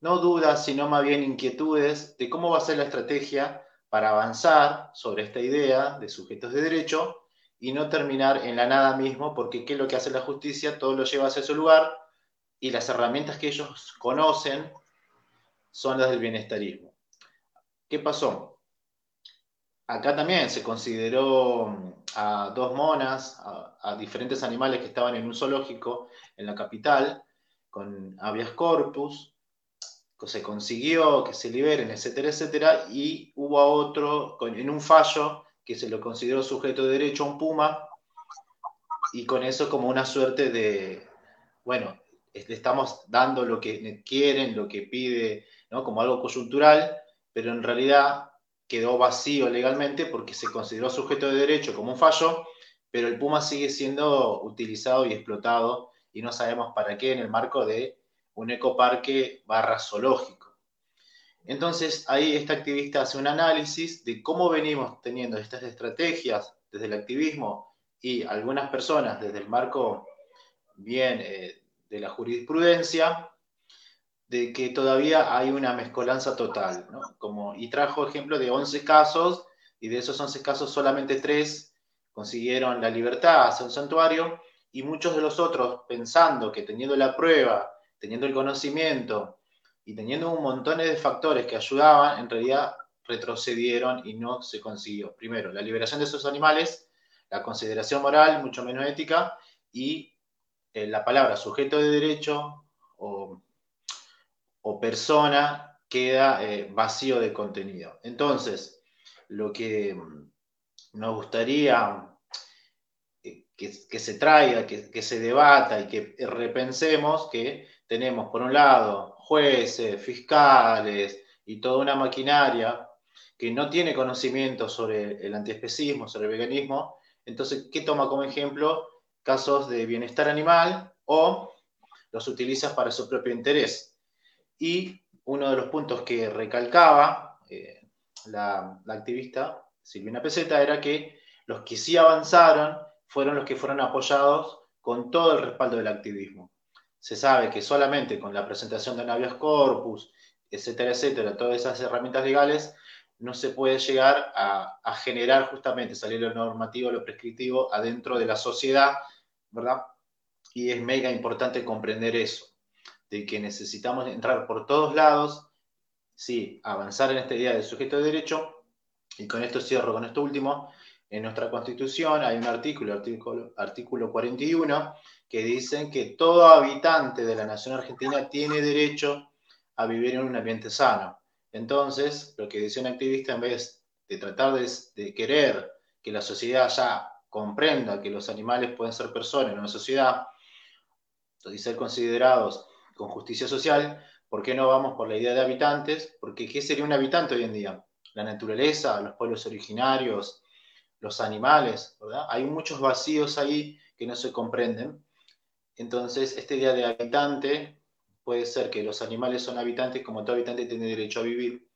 no dudas, sino más bien inquietudes de cómo va a ser la estrategia para avanzar sobre esta idea de sujetos de derecho y no terminar en la nada mismo, porque ¿qué es lo que hace la justicia? Todo lo lleva hacia su lugar y las herramientas que ellos conocen son las del bienestarismo. ¿Qué pasó? Acá también se consideró mm, a dos monas, a, diferentes animales que estaban en un zoológico en la capital, con habeas corpus, que se consiguió que se liberen, etcétera, etcétera, y hubo otro en un fallo que se lo consideró sujeto de derecho a un puma, y con eso como una suerte de, bueno, le estamos dando lo que quieren, lo que pide como algo coyuntural, pero en realidad quedó vacío legalmente porque se consideró sujeto de derecho como un fallo, pero el Puma sigue siendo utilizado y explotado y no sabemos para qué en el marco de un ecoparque barra zoológico. Entonces ahí esta activista hace un análisis de cómo venimos teniendo estas estrategias desde el activismo y algunas personas desde el marco bien eh, de la jurisprudencia de que todavía hay una mezcolanza total, ¿no? Y trajo ejemplo de 11 casos, y de esos 11 casos solamente 3 consiguieron la libertad hacia un santuario, y muchos de los otros, pensando que teniendo la prueba teniendo el conocimiento y teniendo un montón de factores que ayudaban, en realidad retrocedieron y no se consiguió. Primero, la liberación de esos animales, la consideración moral, mucho menos ética, y eh, la palabra sujeto de derecho o, persona queda eh, vacío de contenido. Entonces, lo que mm, nos gustaría eh, que, se traiga, que, que, se debata y que repensemos que tenemos, por un lado, jueces, fiscales y toda una maquinaria que no tiene conocimiento sobre el antiespecismo, sobre el veganismo, entonces, ¿qué toma como ejemplo? Casos de bienestar animal o los utiliza para su propio interés. Y uno de los puntos que recalcaba eh, la, activista Silvina Peseta era que los que sí avanzaron fueron los que fueron apoyados con todo el respaldo del activismo. Se sabe que solamente con la presentación de un habeas corpus, etcétera, etcétera, todas esas herramientas legales, no se puede llegar a, generar justamente, salir lo normativo, lo prescriptivo adentro de la sociedad, ¿verdad? Y es mega importante comprender eso, de que necesitamos entrar por todos lados, sí, avanzar en esta idea del sujeto de derecho, y con esto cierro con esto último, en nuestra constitución hay un artículo, artículo, artículo 41, que dice que todo habitante de la nación argentina tiene derecho a vivir en un ambiente sano. Entonces, lo que dice un activista, en vez de tratar de, querer que la sociedad ya comprenda que los animales pueden ser personas en una sociedad y ser considerados con justicia social, ¿por qué no vamos por la idea de habitantes? Porque ¿qué sería un habitante hoy en día? La naturaleza, los pueblos originarios, los animales, ¿verdad? Hay muchos vacíos ahí que no se comprenden. Entonces, esta idea de habitante puede ser que los animales son habitantes, como todo habitante tiene derecho a vivir.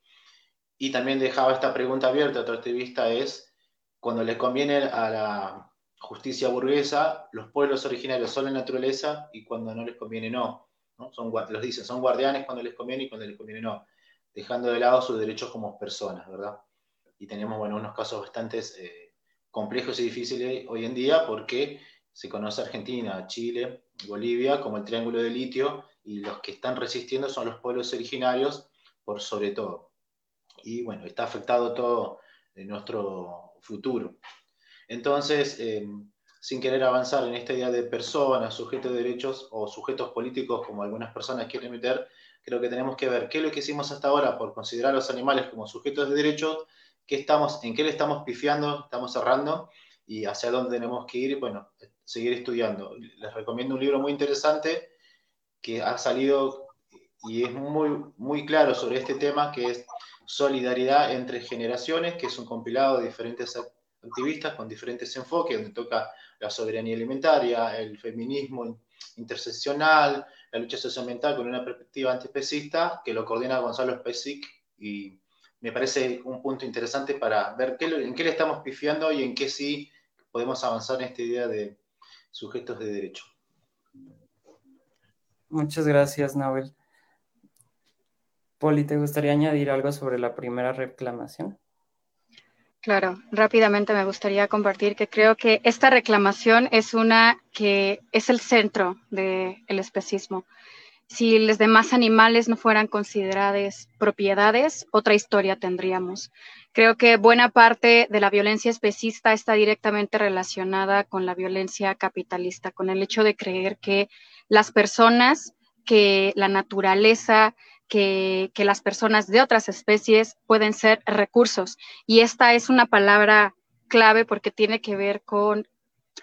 Y también dejaba esta pregunta abierta, otra activista es, cuando le conviene a la justicia burguesa, los pueblos originarios son la naturaleza y cuando no les conviene no. ¿no? Son, los dicen, son guardianes cuando les conviene y cuando les conviene no, dejando de lado sus derechos como personas, ¿verdad? Y tenemos, bueno, unos casos bastante eh, complejos y difíciles hoy en día porque se conoce Argentina, Chile, Bolivia como el triángulo de litio y los que están resistiendo son los pueblos originarios por sobre todo. Y bueno, está afectado todo en nuestro futuro. Entonces, eh, sin querer avanzar en esta idea de personas, sujetos de derechos o sujetos políticos, como algunas personas quieren meter, creo que tenemos que ver qué es lo que hicimos hasta ahora por considerar a los animales como sujetos de derechos, qué estamos, en qué le estamos pifiando, estamos cerrando y hacia dónde tenemos que ir, bueno, seguir estudiando. Les recomiendo un libro muy interesante que ha salido y es muy, muy claro sobre este tema, que es Solidaridad entre Generaciones, que es un compilado de diferentes activistas con diferentes enfoques, donde toca la soberanía alimentaria, el feminismo interseccional, la lucha socioambiental con una perspectiva antiespecista, que lo coordina Gonzalo Spesic y me parece un punto interesante para ver qué, en qué le estamos pifiando y en qué sí podemos avanzar en esta idea de sujetos de derecho. Muchas gracias, Nahuel. Poli, ¿te gustaría añadir algo sobre la primera reclamación? Claro, rápidamente me gustaría compartir que creo que esta reclamación es una que es el centro del especismo. Si los demás animales no fueran considerados propiedades, otra historia tendríamos. Creo que buena parte de la violencia especista está directamente relacionada con la violencia capitalista, con el hecho de creer que las personas, que la naturaleza, que, que, las personas de otras especies pueden ser recursos. Y esta es una palabra clave porque tiene que ver con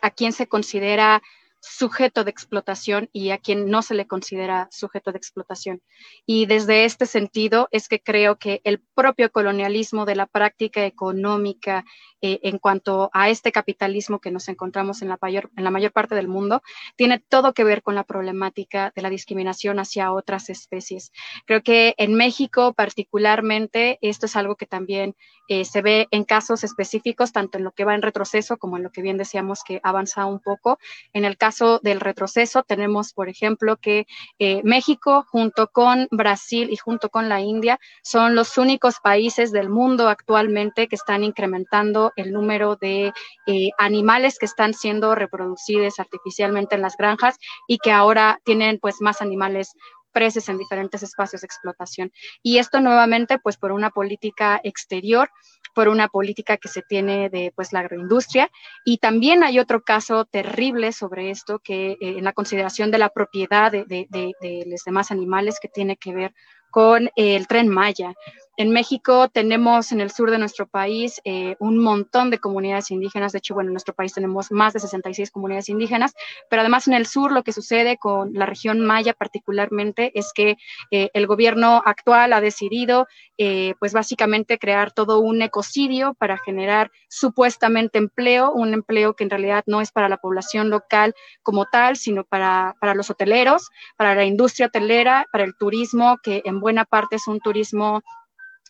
a quién se considera sujeto de explotación y a quien no se le considera sujeto de explotación. Y desde este sentido es que creo que el propio colonialismo de la práctica económica eh, en cuanto a este capitalismo que nos encontramos en la, mayor, mayor parte del mundo, tiene todo que ver con la problemática de la discriminación hacia otras especies. Creo que en México particularmente esto es algo que también eh, se ve en casos específicos, tanto en lo que va en retroceso como en lo que bien decíamos que avanza un poco. En el caso del retroceso tenemos, por ejemplo, que eh, México junto con Brasil y junto con la India son los únicos países del mundo actualmente que están incrementando el número de eh, animales que están siendo reproducidos artificialmente en las granjas y que ahora tienen pues más animales presos en diferentes espacios de explotación. Y esto nuevamente pues por una política exterior por una política que se tiene de pues la agroindustria y también hay otro caso terrible sobre esto que eh, en la consideración de la propiedad de, de, de, los demás animales que tiene que ver con el tren Maya. En México tenemos en el sur de nuestro país eh, un montón de comunidades indígenas. De hecho, bueno, en nuestro país tenemos más de 66 comunidades indígenas, pero además en el sur lo que sucede con la región Maya particularmente es que eh, el gobierno actual ha decidido, eh, pues básicamente crear todo un ecocidio para generar supuestamente empleo, un empleo que en realidad no es para la población local como tal, sino para, para los hoteleros, para la industria hotelera, para el turismo, que en buena parte es un turismo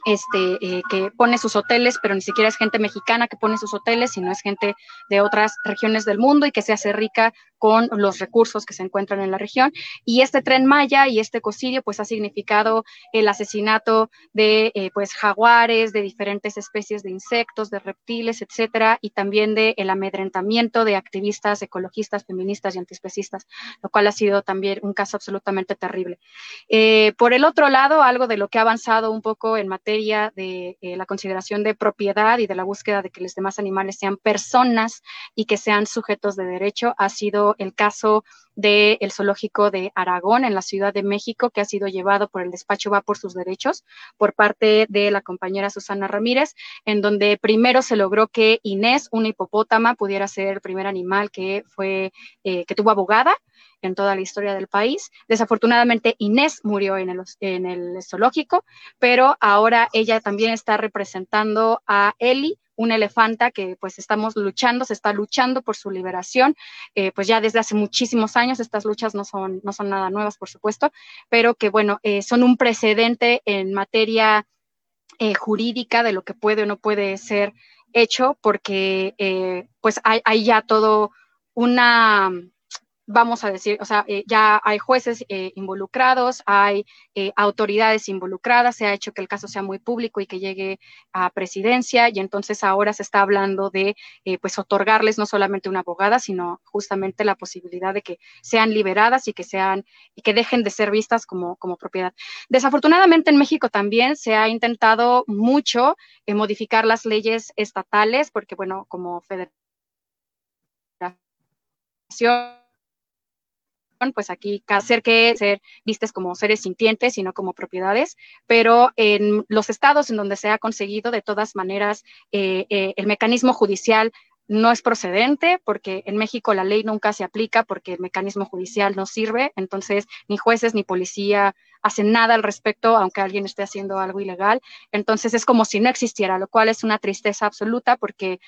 este, eh, que pone sus hoteles, pero ni siquiera es gente mexicana que pone sus hoteles, sino es gente de otras regiones del mundo y que se hace rica con los recursos que se encuentran en la región. Y este tren Maya y este cocidio, pues ha significado el asesinato de eh, pues jaguares, de diferentes especies de insectos, de reptiles, etcétera, y también de el amedrentamiento de activistas ecologistas, feministas y antiespecistas, lo cual ha sido también un caso absolutamente terrible. Eh, por el otro lado, algo de lo que ha avanzado un poco en materia de eh, la consideración de propiedad y de la búsqueda de que los demás animales sean personas y que sean sujetos de derecho ha sido el caso del zoológico de Aragón en la Ciudad de México, que ha sido llevado por el despacho Va por sus derechos por parte de la compañera Susana Ramírez, en donde primero se logró que Inés, una hipopótama, pudiera ser el primer animal que fue, eh, que tuvo abogada en toda la historia del país. Desafortunadamente, Inés murió en el, en el zoológico, pero ahora ella también está representando a Eli, una elefanta que pues estamos luchando, se está luchando por su liberación, eh, pues ya desde hace muchísimos años, estas luchas no son, no son nada nuevas, por supuesto, pero que bueno, eh, son un precedente en materia eh, jurídica de lo que puede o no puede ser hecho, porque pues hay, hay ya todo una vamos a decir, o sea, eh, ya hay jueces eh, involucrados, hay eh, autoridades involucradas, se ha hecho que el caso sea muy público y que llegue a presidencia y entonces ahora se está hablando de, pues, otorgarles no solamente una abogada, sino justamente la posibilidad de que sean liberadas y que sean, y que dejen de ser vistas como, como propiedad. Desafortunadamente en México también se ha intentado mucho modificar las leyes estatales, porque bueno, como federación pues aquí hacer que ser vistes como seres sintientes y no como propiedades, pero en los estados en donde se ha conseguido, de todas maneras, eh, eh, el mecanismo judicial no es procedente porque en México la ley nunca se aplica porque el mecanismo judicial no sirve, entonces ni jueces ni policía hacen nada al respecto, aunque alguien esté haciendo algo ilegal, entonces es como si no existiera, lo cual es una tristeza absoluta porque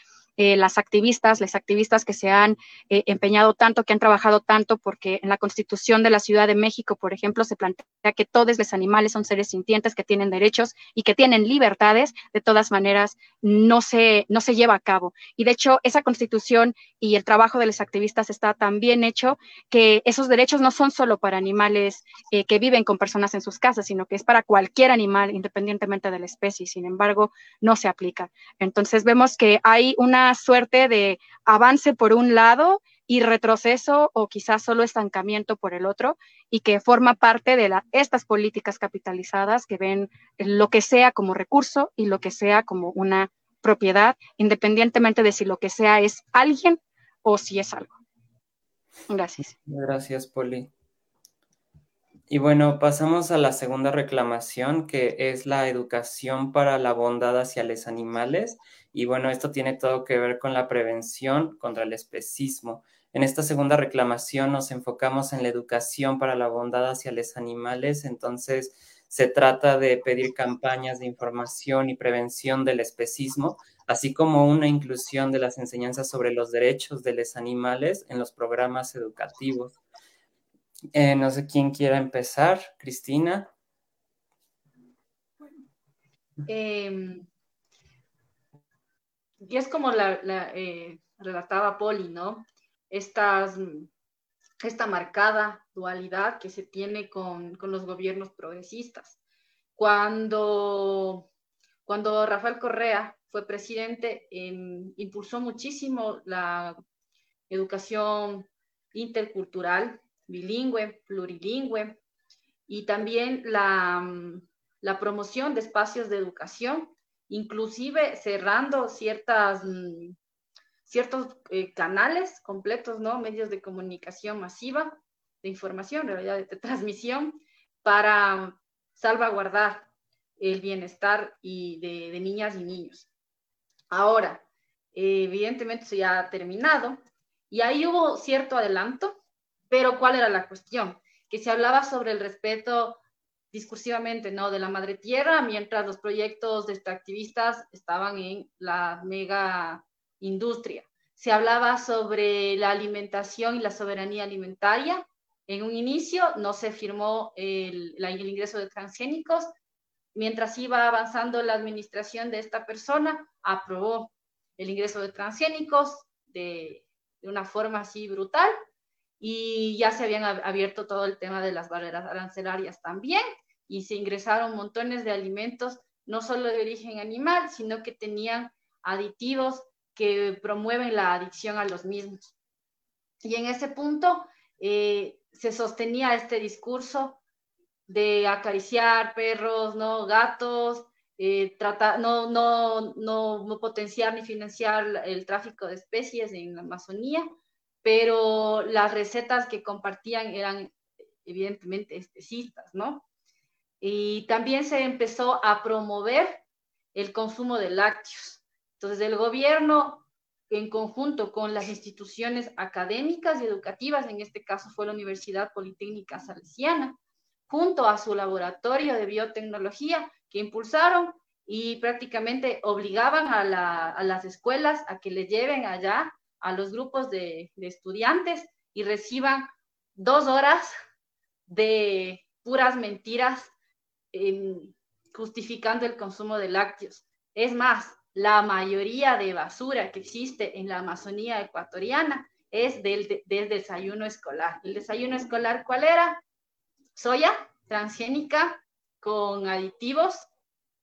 eh, las activistas, las activistas que se han eh, empeñado tanto, que han trabajado tanto, porque en la Constitución de la Ciudad de México, por ejemplo, se plantea que todos los animales son seres sintientes, que tienen derechos y que tienen libertades, de todas maneras no se, no se lleva a cabo. Y de hecho, esa Constitución y el trabajo de los activistas está tan bien hecho que esos derechos no son solo para animales eh, que viven con personas en sus casas, sino que es para cualquier animal, independientemente de la especie. Sin embargo, no se aplica. Entonces vemos que hay una suerte de avance por un lado y retroceso o quizás solo estancamiento por el otro y que forma parte de estas políticas capitalizadas que ven lo que sea como recurso y lo que sea como una propiedad, independientemente de si lo que sea es alguien o si es algo. Gracias. Gracias, Poli. Y bueno, pasamos a la segunda reclamación, que es la educación para la bondad hacia los animales. Y bueno, esto tiene todo que ver con la prevención contra el especismo. En esta segunda reclamación nos enfocamos en la educación para la bondad hacia los animales. Entonces, se trata de pedir campañas de información y prevención del especismo, así como una inclusión de las enseñanzas sobre los derechos de los animales en los programas educativos. Eh, no sé quién quiera empezar, Cristina. Em, y es como la, eh, relataba Poli, ¿no? esta marcada dualidad que se tiene con, los gobiernos progresistas. Cuando, cuando Rafael Correa fue presidente, em, impulsó muchísimo la educación intercultural, bilingüe, plurilingüe, y también la, mm, la promoción de espacios de educación, inclusive cerrando ciertas, mm, ciertos eh, canales completos, ¿no? Medios de comunicación masiva, de información, realidad de transmisión, para salvaguardar el bienestar y de, niñas y niños. Ahora, evidentemente eso ya ha terminado y ahí hubo cierto adelanto, pero ¿cuál era la cuestión? Que se hablaba sobre el respeto discursivamente, ¿no? De la madre tierra, mientras los proyectos de extractivistas estaban en la mega industria. Se hablaba sobre la alimentación y la soberanía alimentaria. En un inicio no se firmó el, el ingreso de transgénicos, mientras iba avanzando la administración de esta persona, aprobó el ingreso de transgénicos de, una forma así brutal y ya se habían abierto todo el tema de las barreras arancelarias también y se ingresaron montones de alimentos, no solo de origen animal, sino que tenían aditivos que promueven la adicción a los mismos. Y en ese punto eh, se sostenía este discurso de acariciar perros, ¿no? gatos, eh, no, no, no, potenciar ni financiar el tráfico de especies en la Amazonía, pero las recetas que compartían eran evidentemente especistas, ¿no? Y también se empezó a promover el consumo de lácteos. Entonces, el gobierno, en conjunto con las instituciones académicas y educativas, en este caso fue la Universidad Politécnica Salesiana, junto a su laboratorio de biotecnología que impulsaron y prácticamente obligaban a, las escuelas a que le lleven allá a los grupos de, estudiantes y reciban dos horas de puras mentiras justificando el consumo de lácteos. Es más, la mayoría de basura que existe en la Amazonía ecuatoriana es del, del desayuno escolar. ¿El desayuno escolar cuál era? Soya transgénica con aditivos,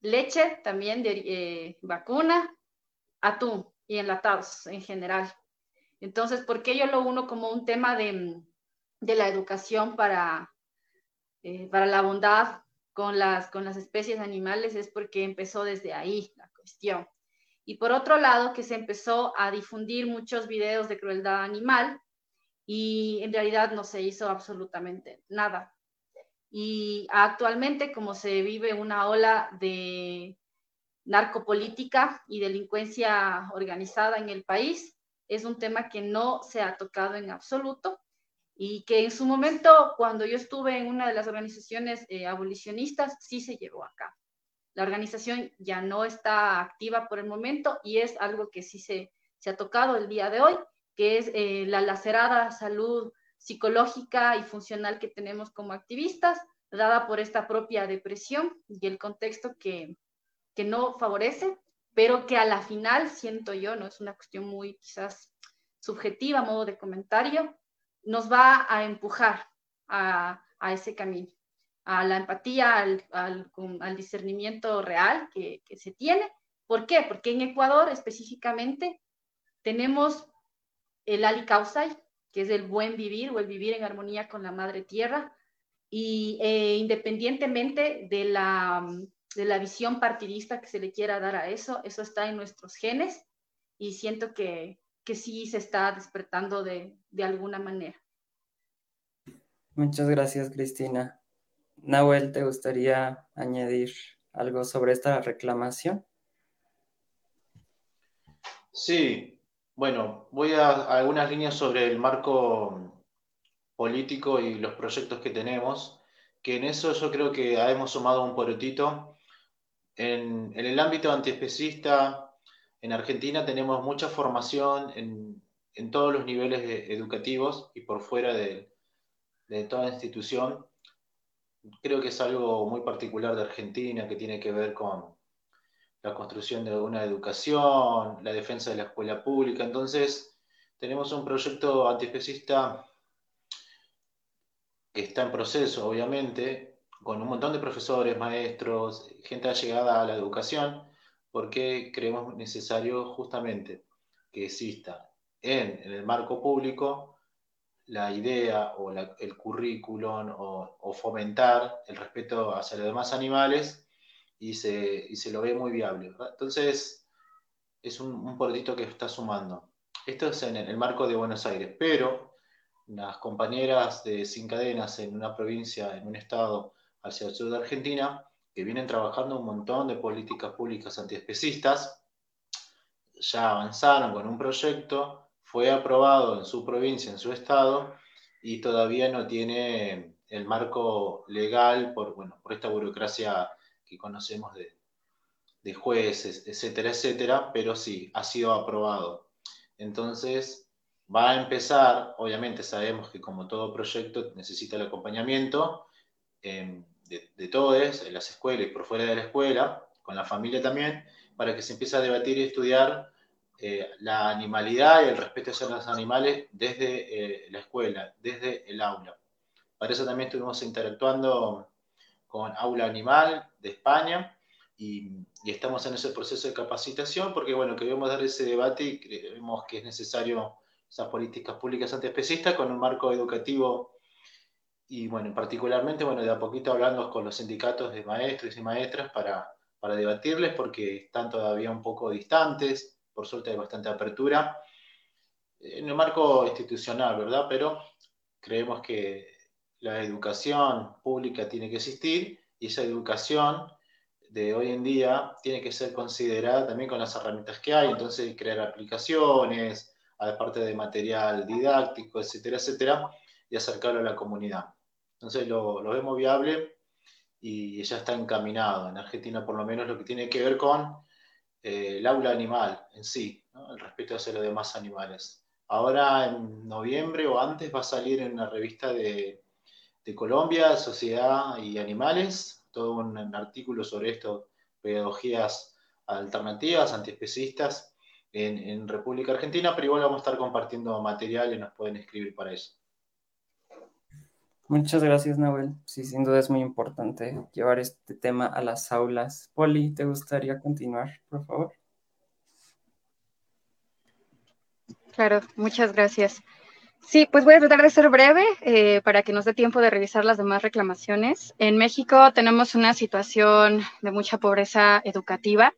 leche también de eh, vacuna, atún y enlatados en general. Entonces, ¿por qué yo lo uno como un tema de, la educación para, eh, para la bondad con las, con las especies animales? Es porque empezó desde ahí la cuestión. Y por otro lado, que se empezó a difundir muchos videos de crueldad animal y en realidad no se hizo absolutamente nada. Y actualmente, como se vive una ola de narcopolítica y delincuencia organizada en el país, es un tema que no se ha tocado en absoluto y que en su momento, cuando yo estuve en una de las organizaciones eh, abolicionistas, sí se llevó a cabo. La organización ya no está activa por el momento y es algo que sí se, se ha tocado el día de hoy, que es eh, la lacerada salud psicológica y funcional que tenemos como activistas, dada por esta propia depresión y el contexto que, que no favorece, pero que a la final, siento yo, no es una cuestión muy quizás subjetiva, modo de comentario, nos va a empujar a, a ese camino, a la empatía, al, al, discernimiento real que, que, se tiene. ¿Por qué? Porque en Ecuador específicamente tenemos el Ali Kausai, que es el buen vivir o el vivir en armonía con la madre tierra, y eh, independientemente de la, de la visión partidista que se le quiera dar a eso, eso está en nuestros genes y siento que, que sí se está despertando de, de alguna manera. Muchas gracias, Cristina. Nahuel, ¿te gustaría añadir algo sobre esta reclamación? Sí, bueno, voy a, algunas líneas sobre el marco político y los proyectos que tenemos, que en eso yo creo que hemos sumado un porotito. En, en el ámbito antiespecista, en Argentina tenemos mucha formación en, en todos los niveles educativos y por fuera de, de toda institución. Creo que es algo muy particular de Argentina que tiene que ver con la construcción de una educación, la defensa de la escuela pública. Entonces, tenemos un proyecto antiespecista que está en proceso, obviamente, con un montón de profesores, maestros, gente allegada a la educación, porque creemos necesario justamente que exista en, el marco público la idea o el currículum o, fomentar el respeto hacia los demás animales y se, se lo ve muy viable. Entonces, es un, un que está sumando. Esto es en el marco de Buenos Aires, pero las compañeras de Sin Cadenas en una provincia, en un estado hacia el sur de Argentina, que vienen trabajando un montón de políticas públicas antiespecistas, ya avanzaron con un proyecto, fue aprobado en su provincia, en su estado, y todavía no tiene el marco legal por, bueno, por esta burocracia que conocemos de, de jueces, etcétera, etcétera, pero sí, ha sido aprobado. Entonces, va a empezar, obviamente sabemos que como todo proyecto necesita el acompañamiento em, de, todos, en las escuelas y por fuera de la escuela, con la familia también, para que se empiece a debatir y estudiar eh, la animalidad y el respeto hacia los animales desde eh, la escuela, desde el aula. Para eso también estuvimos interactuando con Aula Animal de España y, y, estamos en ese proceso de capacitación porque, bueno, queremos dar ese debate y creemos que es necesario esas políticas públicas antiespecistas con un marco educativo y bueno, particularmente, bueno, de a poquito hablando con los sindicatos de maestros y maestras para, para debatirles porque están todavía un poco distantes, por suerte hay bastante apertura en el marco institucional, ¿verdad? Pero creemos que la educación pública tiene que existir esa educación de hoy en día tiene que ser considerada también con las herramientas que hay, entonces crear aplicaciones, aparte de material didáctico, etcétera, etcétera, y acercarlo a la comunidad. Entonces lo, vemos viable y ya está encaminado. En Argentina, por lo menos, lo que tiene que ver con eh, el aula animal en sí, el respeto hacia los demás animales. Ahora, en noviembre o antes, va a salir en una revista de, de Colombia, Sociedad y Animales, todo un, artículo sobre esto, pedagogías alternativas, antiespecistas, en, República Argentina, pero igual vamos a estar compartiendo material y nos pueden escribir para eso. Muchas gracias, Nahuel. Sí, sin duda es muy importante llevar este tema a las aulas. Poli, ¿te gustaría continuar, por favor? Claro, muchas gracias. Sí, pues voy a tratar de ser breve eh, para que nos dé tiempo de revisar las demás reclamaciones. En México tenemos una situación de mucha pobreza educativa.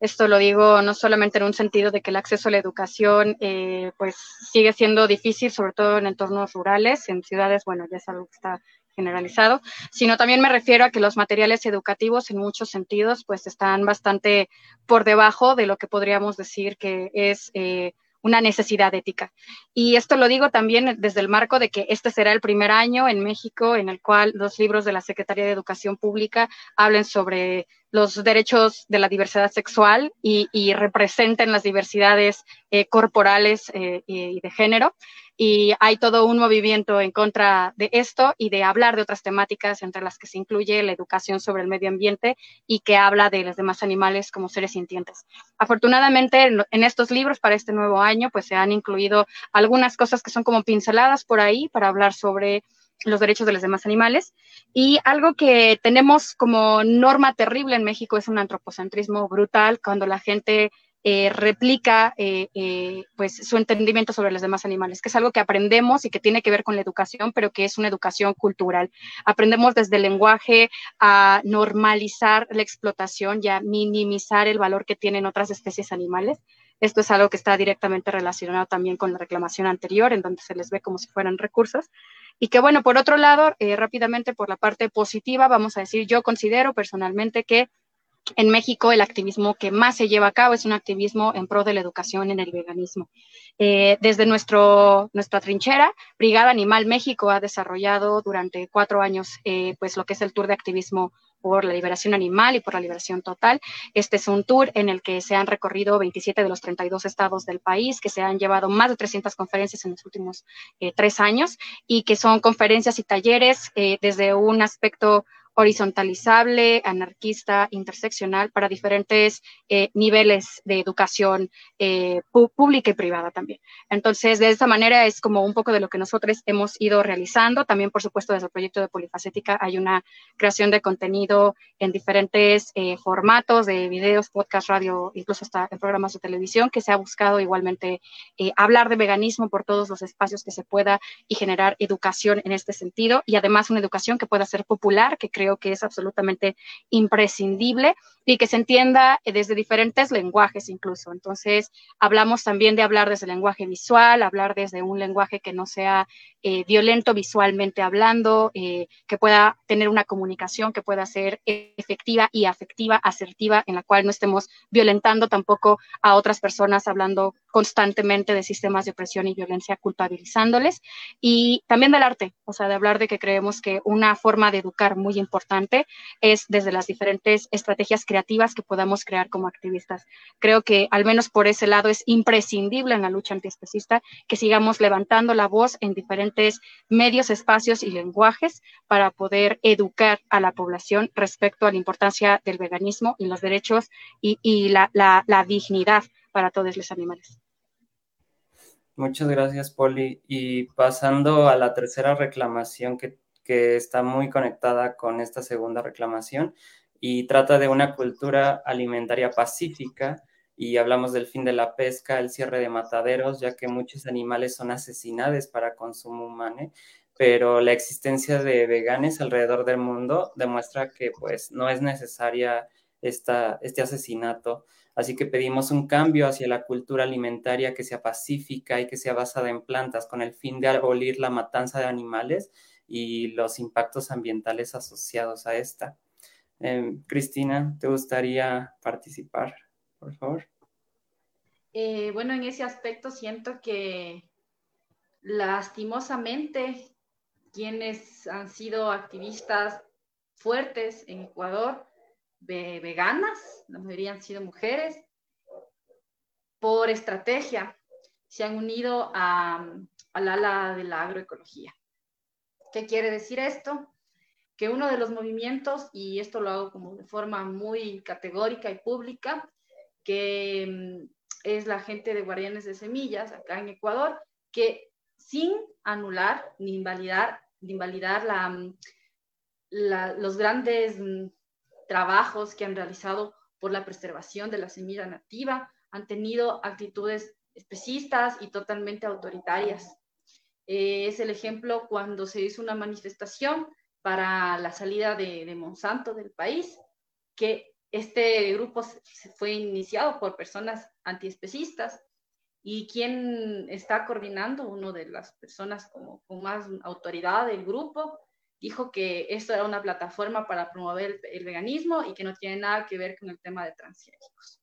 Esto lo digo no solamente en un sentido de que el acceso a la educación eh, pues sigue siendo difícil, sobre todo en entornos rurales, en ciudades, bueno, ya es algo que está generalizado, sino también me refiero a que los materiales educativos en muchos sentidos pues están bastante por debajo de lo que podríamos decir que es eh, una necesidad ética. Y esto lo digo también desde el marco de que este será el primer año en México en el cual los libros de la Secretaría de Educación Pública hablen sobre los derechos de la diversidad sexual y, representen las diversidades eh, corporales eh, y de género y hay todo un movimiento en contra de esto y de hablar de otras temáticas entre las que se incluye la educación sobre el medio ambiente y que habla de los demás animales como seres sintientes. Afortunadamente en, estos libros para este nuevo año pues se han incluido algunas cosas que son como pinceladas por ahí para hablar sobre los derechos de los demás animales. Y algo que tenemos como norma terrible en México es un antropocentrismo brutal, cuando la gente eh, replica eh, eh, pues su entendimiento sobre los demás animales, que es algo que aprendemos y que tiene que ver con la educación, pero que es una educación cultural. Aprendemos desde el lenguaje a normalizar la explotación y a minimizar el valor que tienen otras especies animales. Esto es algo que está directamente relacionado también con la reclamación anterior, en donde se les ve como si fueran recursos. Y que bueno, por otro lado, rápidamente por la parte positiva, vamos a decir, yo considero personalmente que en México el activismo que más se lleva a cabo es un activismo en pro de la educación en el veganismo. Eh, desde nuestro, nuestra trinchera, Brigada Animal México ha desarrollado durante cuatro años eh, pues lo que es el tour de activismo por la liberación animal y por la liberación total. Este es un tour en el que se han recorrido 27 de los 32 estados del país, que se han llevado más de 300 conferencias en los últimos eh, tres años y que son conferencias y talleres desde un aspecto horizontalizable, anarquista, interseccional para diferentes eh, niveles de educación eh, pública y privada también. Entonces, de esta manera es como un poco de lo que nosotros hemos ido realizando. También, por supuesto, desde el proyecto de Polifacética hay una creación de contenido en diferentes eh, formatos de videos, podcast, radio, incluso hasta en programas de televisión, que se ha buscado igualmente hablar de veganismo por todos los espacios que se pueda y generar educación en este sentido y además una educación que pueda ser popular, que creo que es absolutamente imprescindible y que se entienda eh, desde diferentes lenguajes incluso. Entonces, hablamos también de hablar desde el lenguaje visual, hablar desde un lenguaje que no sea eh, violento visualmente hablando, eh, que pueda tener una comunicación que pueda ser efectiva y afectiva, asertiva, en la cual no estemos violentando tampoco a otras personas hablando constantemente de sistemas de opresión y violencia, culpabilizándoles. Y también del arte, o sea, de hablar de que creemos que una forma de educar muy importante es desde las diferentes estrategias creativas que podamos crear como activistas. Creo que al menos por ese lado es imprescindible en la lucha antiespecista que sigamos levantando la voz en diferentes medios, espacios y lenguajes para poder educar a la población respecto a la importancia del veganismo y los derechos y, la, la dignidad para todos los animales. Muchas gracias, Poli. Y pasando a la tercera reclamación que, que, está muy conectada con esta segunda reclamación y trata de una cultura alimentaria pacífica y hablamos del fin de la pesca, el cierre de mataderos, ya que muchos animales son asesinados para consumo humano, pero la existencia de veganes alrededor del mundo demuestra que pues no es necesaria esta, este asesinato. Así que pedimos un cambio hacia la cultura alimentaria que sea pacífica y que sea basada en plantas con el fin de abolir la matanza de animales y los impactos ambientales asociados a esta. Em, Cristina, ¿te gustaría participar, por favor? Eh, bueno, en ese aspecto siento que lastimosamente quienes han sido activistas fuertes en Ecuador veganas, la mayoría han sido mujeres, por estrategia se han unido a, al ala de la agroecología. ¿Qué quiere decir esto? Que uno de los movimientos, y esto lo hago como de forma muy categórica y pública, que mm, es la gente de Guardianes de Semillas acá en Ecuador, que sin anular ni invalidar, ni invalidar mm, los grandes mm, trabajos que han realizado por la preservación de la semilla nativa, han tenido actitudes especistas y totalmente autoritarias. Eh, es el ejemplo cuando se hizo una manifestación para la salida de, Monsanto del país, que este grupo fue iniciado por personas antiespecistas y quien está coordinando, una de las personas como, con más autoridad del grupo, dijo que esto era una plataforma para promover el, veganismo y que no tiene nada que ver con el tema de transgénicos.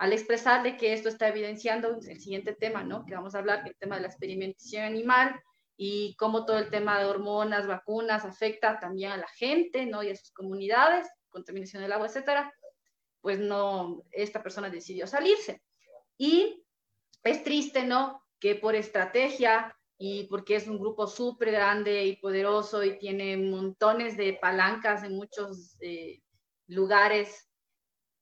Al expresarle que esto está evidenciando el siguiente tema, ¿no? Que vamos a hablar, el tema de la experimentación animal y cómo todo el tema de hormonas, vacunas afecta también a la gente, ¿no? Y a sus comunidades, contaminación del agua, etcétera. Pues no, esta persona decidió salirse. Y es triste, ¿no? Que por estrategia y porque es un grupo súper grande y poderoso y tiene montones de palancas en muchos eh, lugares,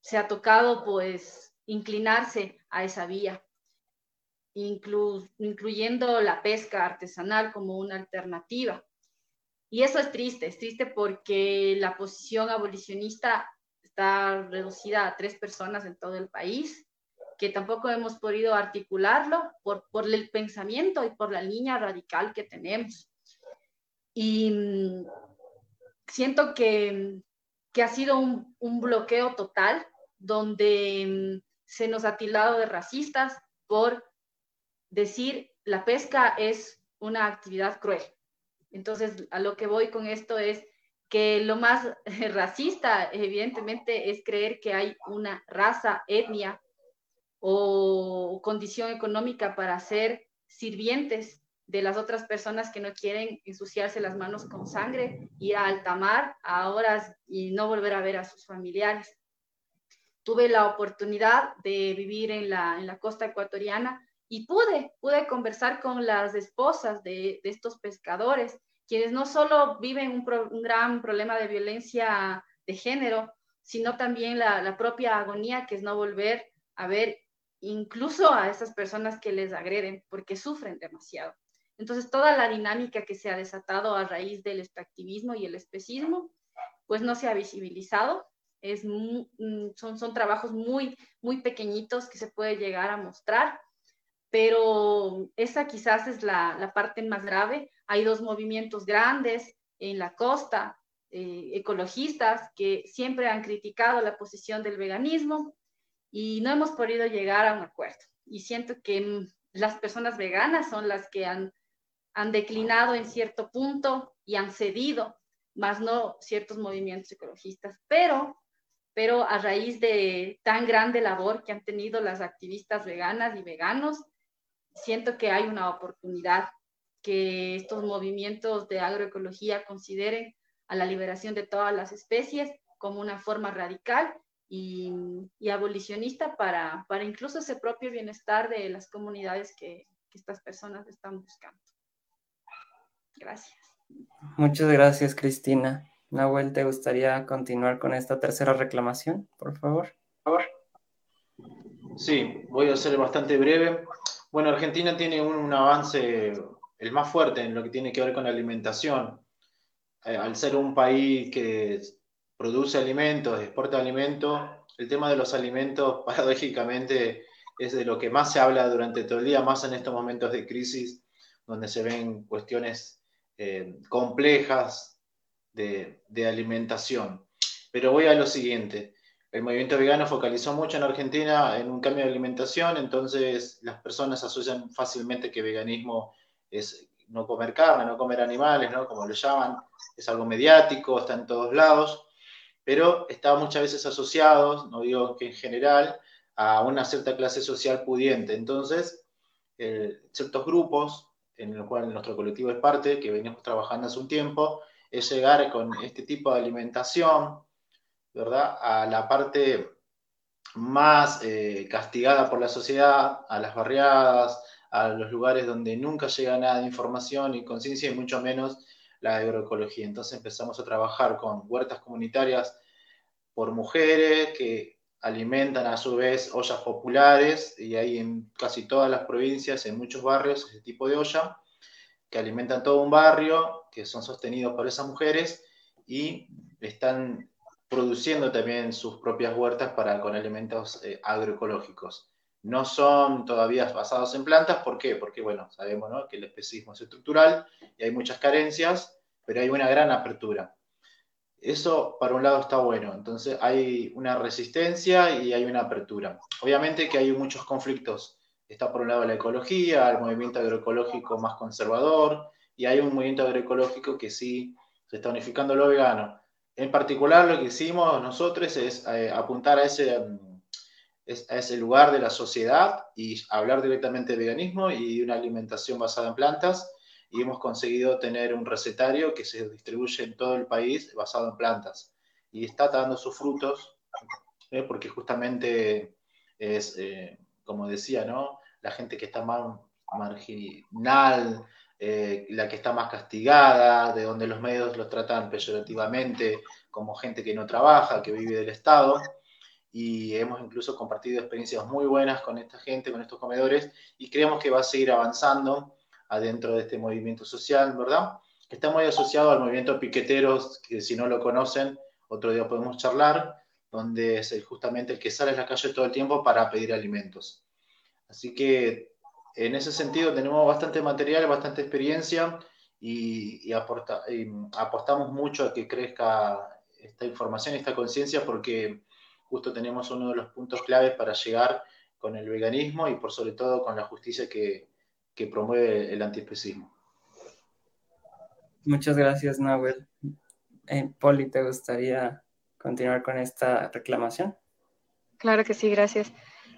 se ha tocado pues inclinarse a esa vía, incluyendo la pesca artesanal como una alternativa. Y eso es triste, es triste porque la posición abolicionista está reducida a tres personas en todo el país que tampoco hemos podido articularlo por, por el pensamiento y por la línea radical que tenemos. Y mm, siento que, que ha sido un, un, bloqueo total donde mm, se nos ha tildado de racistas por decir la pesca es una actividad cruel. Entonces, a lo que voy con esto es que lo más *laughs* racista, evidentemente, es creer que hay una raza, etnia o condición económica para ser sirvientes de las otras personas que no quieren ensuciarse las manos con sangre, ir a alta mar a horas y no volver a ver a sus familiares. Tuve la oportunidad de vivir en la, en la costa ecuatoriana y pude, pude conversar con las esposas de, de estos pescadores quienes no solo viven un, gran problema de violencia de género, sino también la, la, propia agonía que es no volver a ver incluso a esas personas que les agreden porque sufren demasiado. Entonces, toda la dinámica que se ha desatado a raíz del extractivismo y el especismo, pues no se ha visibilizado. Es mm, son, son trabajos muy, muy pequeñitos que se puede llegar a mostrar, pero esa quizás es la, la parte más grave. Hay dos movimientos grandes en la costa, eh, ecologistas, que siempre han criticado la posición del veganismo y no hemos podido llegar a un acuerdo. Y siento que mm, las personas veganas son las que han, han declinado en cierto punto y han cedido, más no ciertos movimientos ecologistas. Pero, pero a raíz de tan grande labor que han tenido las activistas veganas y veganos, siento que hay una oportunidad que estos movimientos de agroecología consideren a la liberación de todas las especies como una forma radical y, abolicionista para, para, incluso ese propio bienestar de las comunidades que, que estas personas están buscando. Gracias. Muchas gracias, Cristina. Nahuel, ¿te gustaría continuar con esta tercera reclamación, por favor? Por favor. Sí, voy a ser bastante breve. Bueno, Argentina tiene un, un, avance, el más fuerte en lo que tiene que ver con la alimentación. Eh, al ser un país que produce alimentos, exporta alimentos, el tema de los alimentos, *laughs* paradójicamente, es de lo que más se habla durante todo el día, más en estos momentos de crisis, donde se ven cuestiones eh, complejas de, alimentación. Pero voy a lo siguiente. El movimiento vegano focalizó mucho en Argentina en un cambio de alimentación, entonces las personas asocian fácilmente que veganismo es no comer carne, no comer animales, ¿no? Como lo llaman, es algo mediático, está en todos lados pero está muchas veces asociado, no digo que en general, a una cierta clase social pudiente. Entonces, eh, ciertos grupos, en los cuales nuestro colectivo es parte, que venimos trabajando hace un tiempo, es llegar con este tipo de alimentación, ¿verdad?, a la parte más eh, castigada por la sociedad, a las barriadas, a los lugares donde nunca llega nada de información y conciencia y mucho menos la agroecología. Entonces empezamos a trabajar con huertas comunitarias por mujeres que alimentan a su vez ollas populares y hay en casi todas las provincias, en muchos barrios, ese tipo de olla que alimentan todo un barrio, que son sostenidos por esas mujeres y están produciendo también sus propias huertas para, con alimentos eh, agroecológicos. No son todavía basados en plantas, ¿por qué? Porque, bueno, sabemos que el especismo es estructural y hay muchas carencias, pero hay una gran apertura. Eso, por un lado, está bueno. Entonces, hay una resistencia y hay una apertura. Obviamente que hay muchos conflictos. Está, por un lado, la ecología, el movimiento agroecológico más conservador, y hay un movimiento agroecológico que sí se está unificando lo vegano. En particular, lo que hicimos nosotros es eh, apuntar a ese, mm, a ese lugar de la sociedad y hablar directamente de veganismo y de una alimentación basada en plantas y hemos conseguido tener un recetario que se distribuye en todo el país basado en plantas y está dando sus frutos ¿eh? porque justamente es, eh, como decía, ¿no? La gente que está más marginal, eh, la que está más castigada, de donde los medios los tratan peyorativamente como gente que no trabaja, que vive del Estado. Y hemos incluso compartido experiencias muy buenas con esta gente, con estos comedores, y creemos que va a seguir avanzando adentro de este movimiento social, ¿verdad? Está muy asociado al movimiento piqueteros, que si no lo conocen, otro día podemos charlar, donde es justamente el que sale a la calle todo el tiempo para pedir alimentos. Así que en ese sentido tenemos bastante material, bastante experiencia y, apostamos mucho a que crezca esta información, esta conciencia, porque justo tenemos uno de los puntos claves para llegar con el veganismo y por sobre todo con la justicia que, que promueve el antiespecismo. Muchas gracias, Nahuel. Eh, Poli, ¿te gustaría continuar con esta reclamación? Claro que sí, gracias.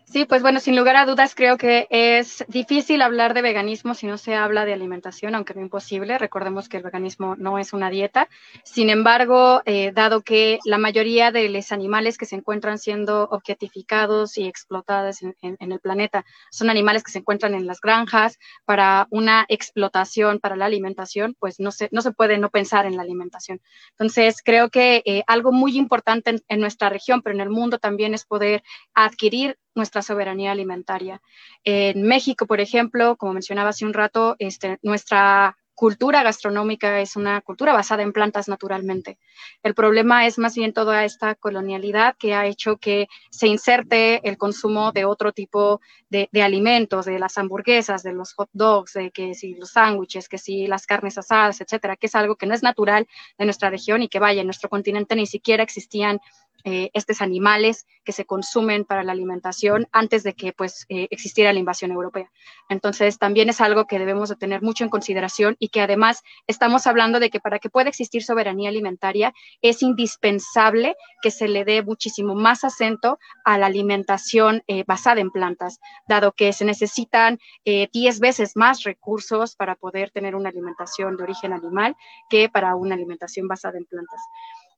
Sí, pues bueno, sin lugar a dudas creo que es difícil hablar de veganismo si no se habla de alimentación, aunque no imposible. Recordemos que el veganismo no es una dieta. Sin embargo, eh, dado que la mayoría de los animales que se encuentran siendo objetificados y explotados en, el planeta son animales que se encuentran en las granjas para una explotación, para la alimentación, pues no se, no se puede no pensar en la alimentación. Entonces, creo que eh, algo muy importante en, en nuestra región, pero en el mundo también es poder adquirir nuestra soberanía alimentaria. En México, por ejemplo, como mencionaba hace un rato, este, nuestra cultura gastronómica es una cultura basada en plantas naturalmente. El problema es más bien toda esta colonialidad que ha hecho que se inserte el consumo de otro tipo de, de alimentos, de las hamburguesas, de los hot dogs, de que si los sándwiches, que si las carnes asadas, etcétera, que es algo que no es natural de nuestra región y que vaya, en nuestro continente ni siquiera existían eh, estos animales que se consumen para la alimentación antes de que pues eh, existiera la invasión europea. Entonces también es algo que debemos de tener mucho en consideración y que además estamos hablando de que para que pueda existir soberanía alimentaria es indispensable que se le dé muchísimo más acento a la alimentación eh, basada en plantas, dado que se necesitan 10 veces más recursos para poder tener una alimentación de origen animal que para una alimentación basada en plantas.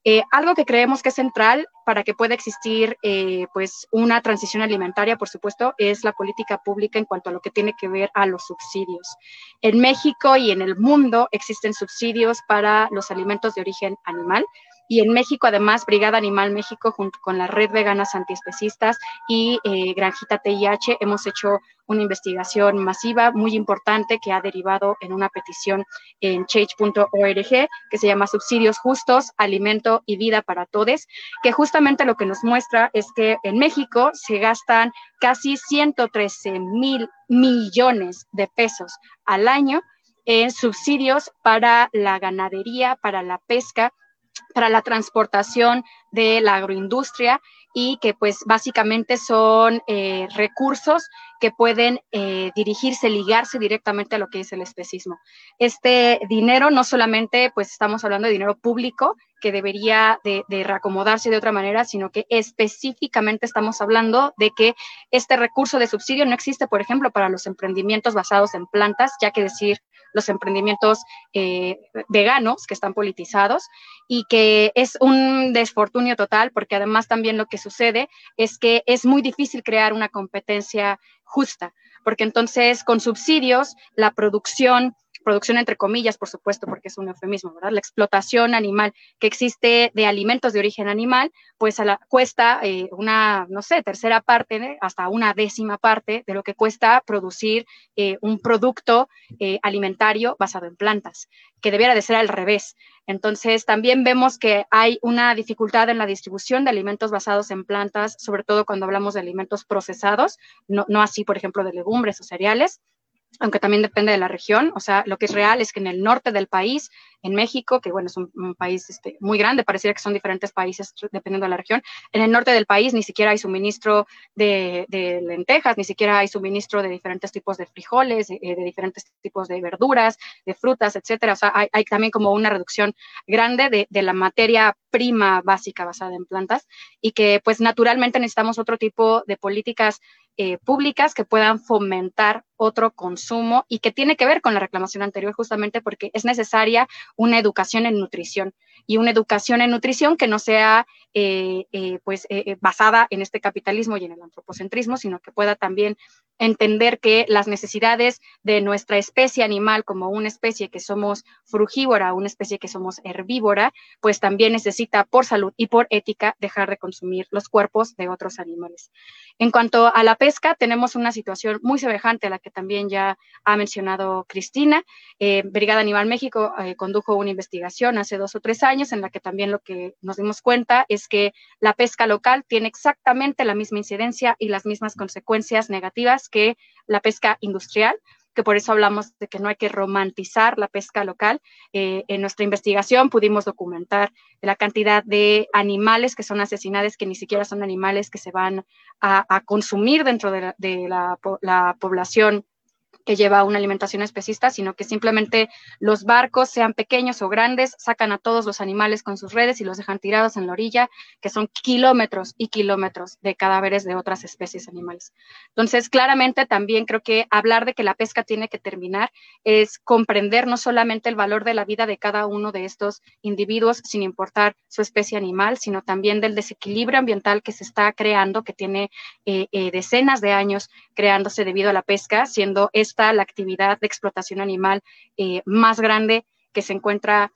Eh, algo que creemos que es central para que pueda existir eh, pues una transición alimentaria, por supuesto, es la política pública en cuanto a lo que tiene que ver a los subsidios. En México y en el mundo existen subsidios para los alimentos de origen animal. Y en México, además, Brigada Animal México, junto con la Red Veganas Antiespecistas y eh, Granjita TIH, hemos hecho una investigación masiva muy importante que ha derivado en una petición en change.org que se llama Subsidios Justos, Alimento y Vida para Todos, que justamente lo que nos muestra es que en México se gastan casi 113 mil millones de pesos al año en subsidios para la ganadería, para la pesca, para la transportación de la agroindustria y que pues básicamente son eh, recursos que pueden eh, dirigirse, ligarse directamente a lo que es el especismo. Este dinero no solamente pues estamos hablando de dinero público que debería de, de reacomodarse de otra manera, sino que específicamente estamos hablando de que este recurso de subsidio no existe, por ejemplo, para los emprendimientos basados en plantas, ya que decir los emprendimientos eh, veganos que están politizados y que es un total porque además también lo que sucede es que es muy difícil crear una competencia justa, porque entonces con subsidios la producción producción entre comillas, por supuesto, porque es un eufemismo, ¿verdad? La explotación animal que existe de alimentos de origen animal, pues a la, cuesta eh, una, no sé, tercera parte, hasta una décima parte de lo que cuesta producir eh, un producto eh, alimentario basado en plantas, que debiera de ser al revés. Entonces, también vemos que hay una dificultad en la distribución de alimentos basados en plantas, sobre todo cuando hablamos de alimentos procesados, no así, por ejemplo, de legumbres o cereales aunque también depende de la región. O sea, lo que es real es que en el norte del país, en México, que bueno, es un, país este, muy grande, pareciera que son diferentes países dependiendo de la región, en el norte del país ni siquiera hay suministro de, lentejas, ni siquiera hay suministro de diferentes tipos de frijoles, de, diferentes tipos de verduras, de frutas, etcétera. O sea, hay, hay también como una reducción grande de, de la materia prima básica basada en plantas y que pues naturalmente necesitamos otro tipo de políticas eh, públicas que puedan fomentar otro consumo y que tiene que ver con la reclamación anterior justamente porque es necesaria una educación en nutrición y una educación en nutrición que no sea eh, eh, pues basada en este capitalismo y en el antropocentrismo, sino que pueda también entender que las necesidades de nuestra especie animal como una especie que somos frugívora, una especie que somos herbívora, pues también necesita por salud y por ética dejar de consumir los cuerpos de otros animales. En cuanto a la pesca, tenemos una situación muy semejante a la que también ya ha mencionado Cristina. Eh, Brigada Animal México eh, condujo una investigación hace dos o tres años en la que también lo que nos dimos cuenta es que la pesca local tiene exactamente la misma incidencia y las mismas consecuencias negativas que la pesca industrial que por eso hablamos de que no hay que romantizar la pesca local. Eh, en nuestra investigación pudimos documentar la cantidad de animales que son asesinados, que ni siquiera son animales que se van a, consumir dentro de, la, población que lleva una alimentación especista, sino que simplemente los barcos, sean pequeños o grandes, sacan a todos los animales con sus redes y los dejan tirados en la orilla, que son kilómetros y kilómetros de cadáveres de otras especies animales. Entonces, claramente también creo que hablar de que la pesca tiene que terminar es comprender no solamente el valor de la vida de cada uno de estos individuos, sin importar su especie animal, sino también del desequilibrio ambiental que se está creando, que tiene eh, eh, decenas de años creándose debido a la pesca, siendo esta la actividad de explotación animal eh, más grande que se encuentra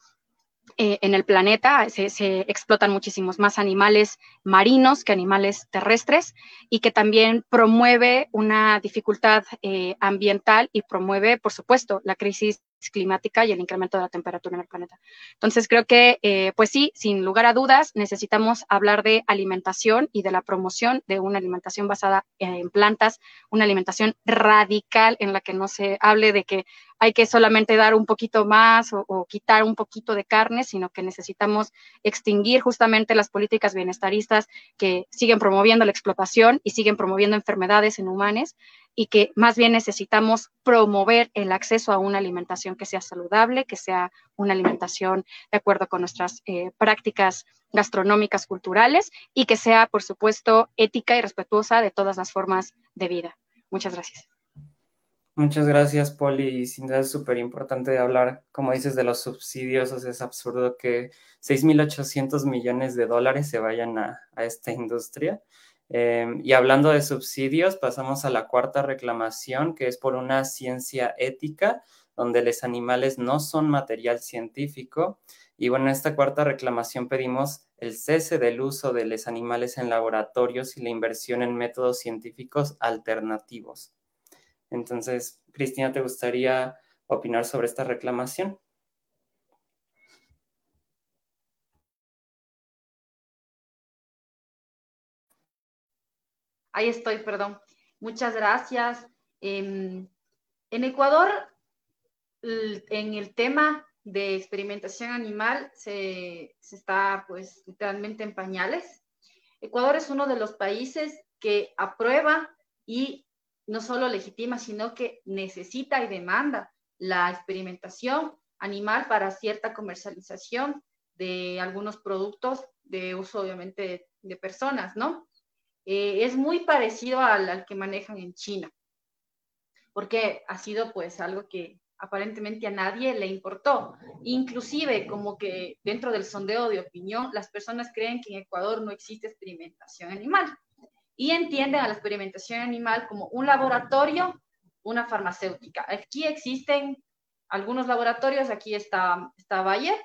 eh, en el planeta. Se, explotan muchísimos más animales marinos que animales terrestres y que también promueve una dificultad eh, ambiental y promueve, por supuesto, la crisis climática y el incremento de la temperatura en el planeta. Entonces, creo que, eh, pues sí, sin lugar a dudas, necesitamos hablar de alimentación y de la promoción de una alimentación basada en plantas, una alimentación radical en la que no se hable de que hay que solamente dar un poquito más o, quitar un poquito de carne, sino que necesitamos extinguir justamente las políticas bienestaristas que siguen promoviendo la explotación y siguen promoviendo enfermedades en humanos y que más bien necesitamos promover el acceso a una alimentación que sea saludable, que sea una alimentación de acuerdo con nuestras eh, prácticas gastronómicas culturales y que sea, por supuesto, ética y respetuosa de todas las formas de vida. Muchas gracias. Muchas gracias, Poli. Sin duda es súper importante hablar, como dices, de los subsidios. O sea, es absurdo que 6.800 millones de dólares se vayan a, esta industria. Em, y hablando de subsidios, pasamos a la cuarta reclamación, que es por una ciencia ética, donde los animales no son material científico. Y bueno, en esta cuarta reclamación pedimos el cese del uso de los animales en laboratorios y la inversión en métodos científicos alternativos. Entonces, Cristina, ¿te gustaría opinar sobre esta reclamación? Ahí estoy, perdón. Muchas gracias. en Ecuador, en el tema de experimentación animal se, está pues literalmente en pañales. Ecuador es uno de los países que aprueba y no solo legitima, sino que necesita y demanda la experimentación animal para cierta comercialización de algunos productos de uso, obviamente, de, personas, ¿no? Eh, es muy parecido al, al, que manejan en China, porque ha sido pues algo que aparentemente a nadie le importó. Inclusive, como que dentro del sondeo de opinión, las personas creen que en Ecuador no existe experimentación animal y entienden a la experimentación animal como un laboratorio, una farmacéutica. Aquí existen algunos laboratorios, aquí está, está Valle,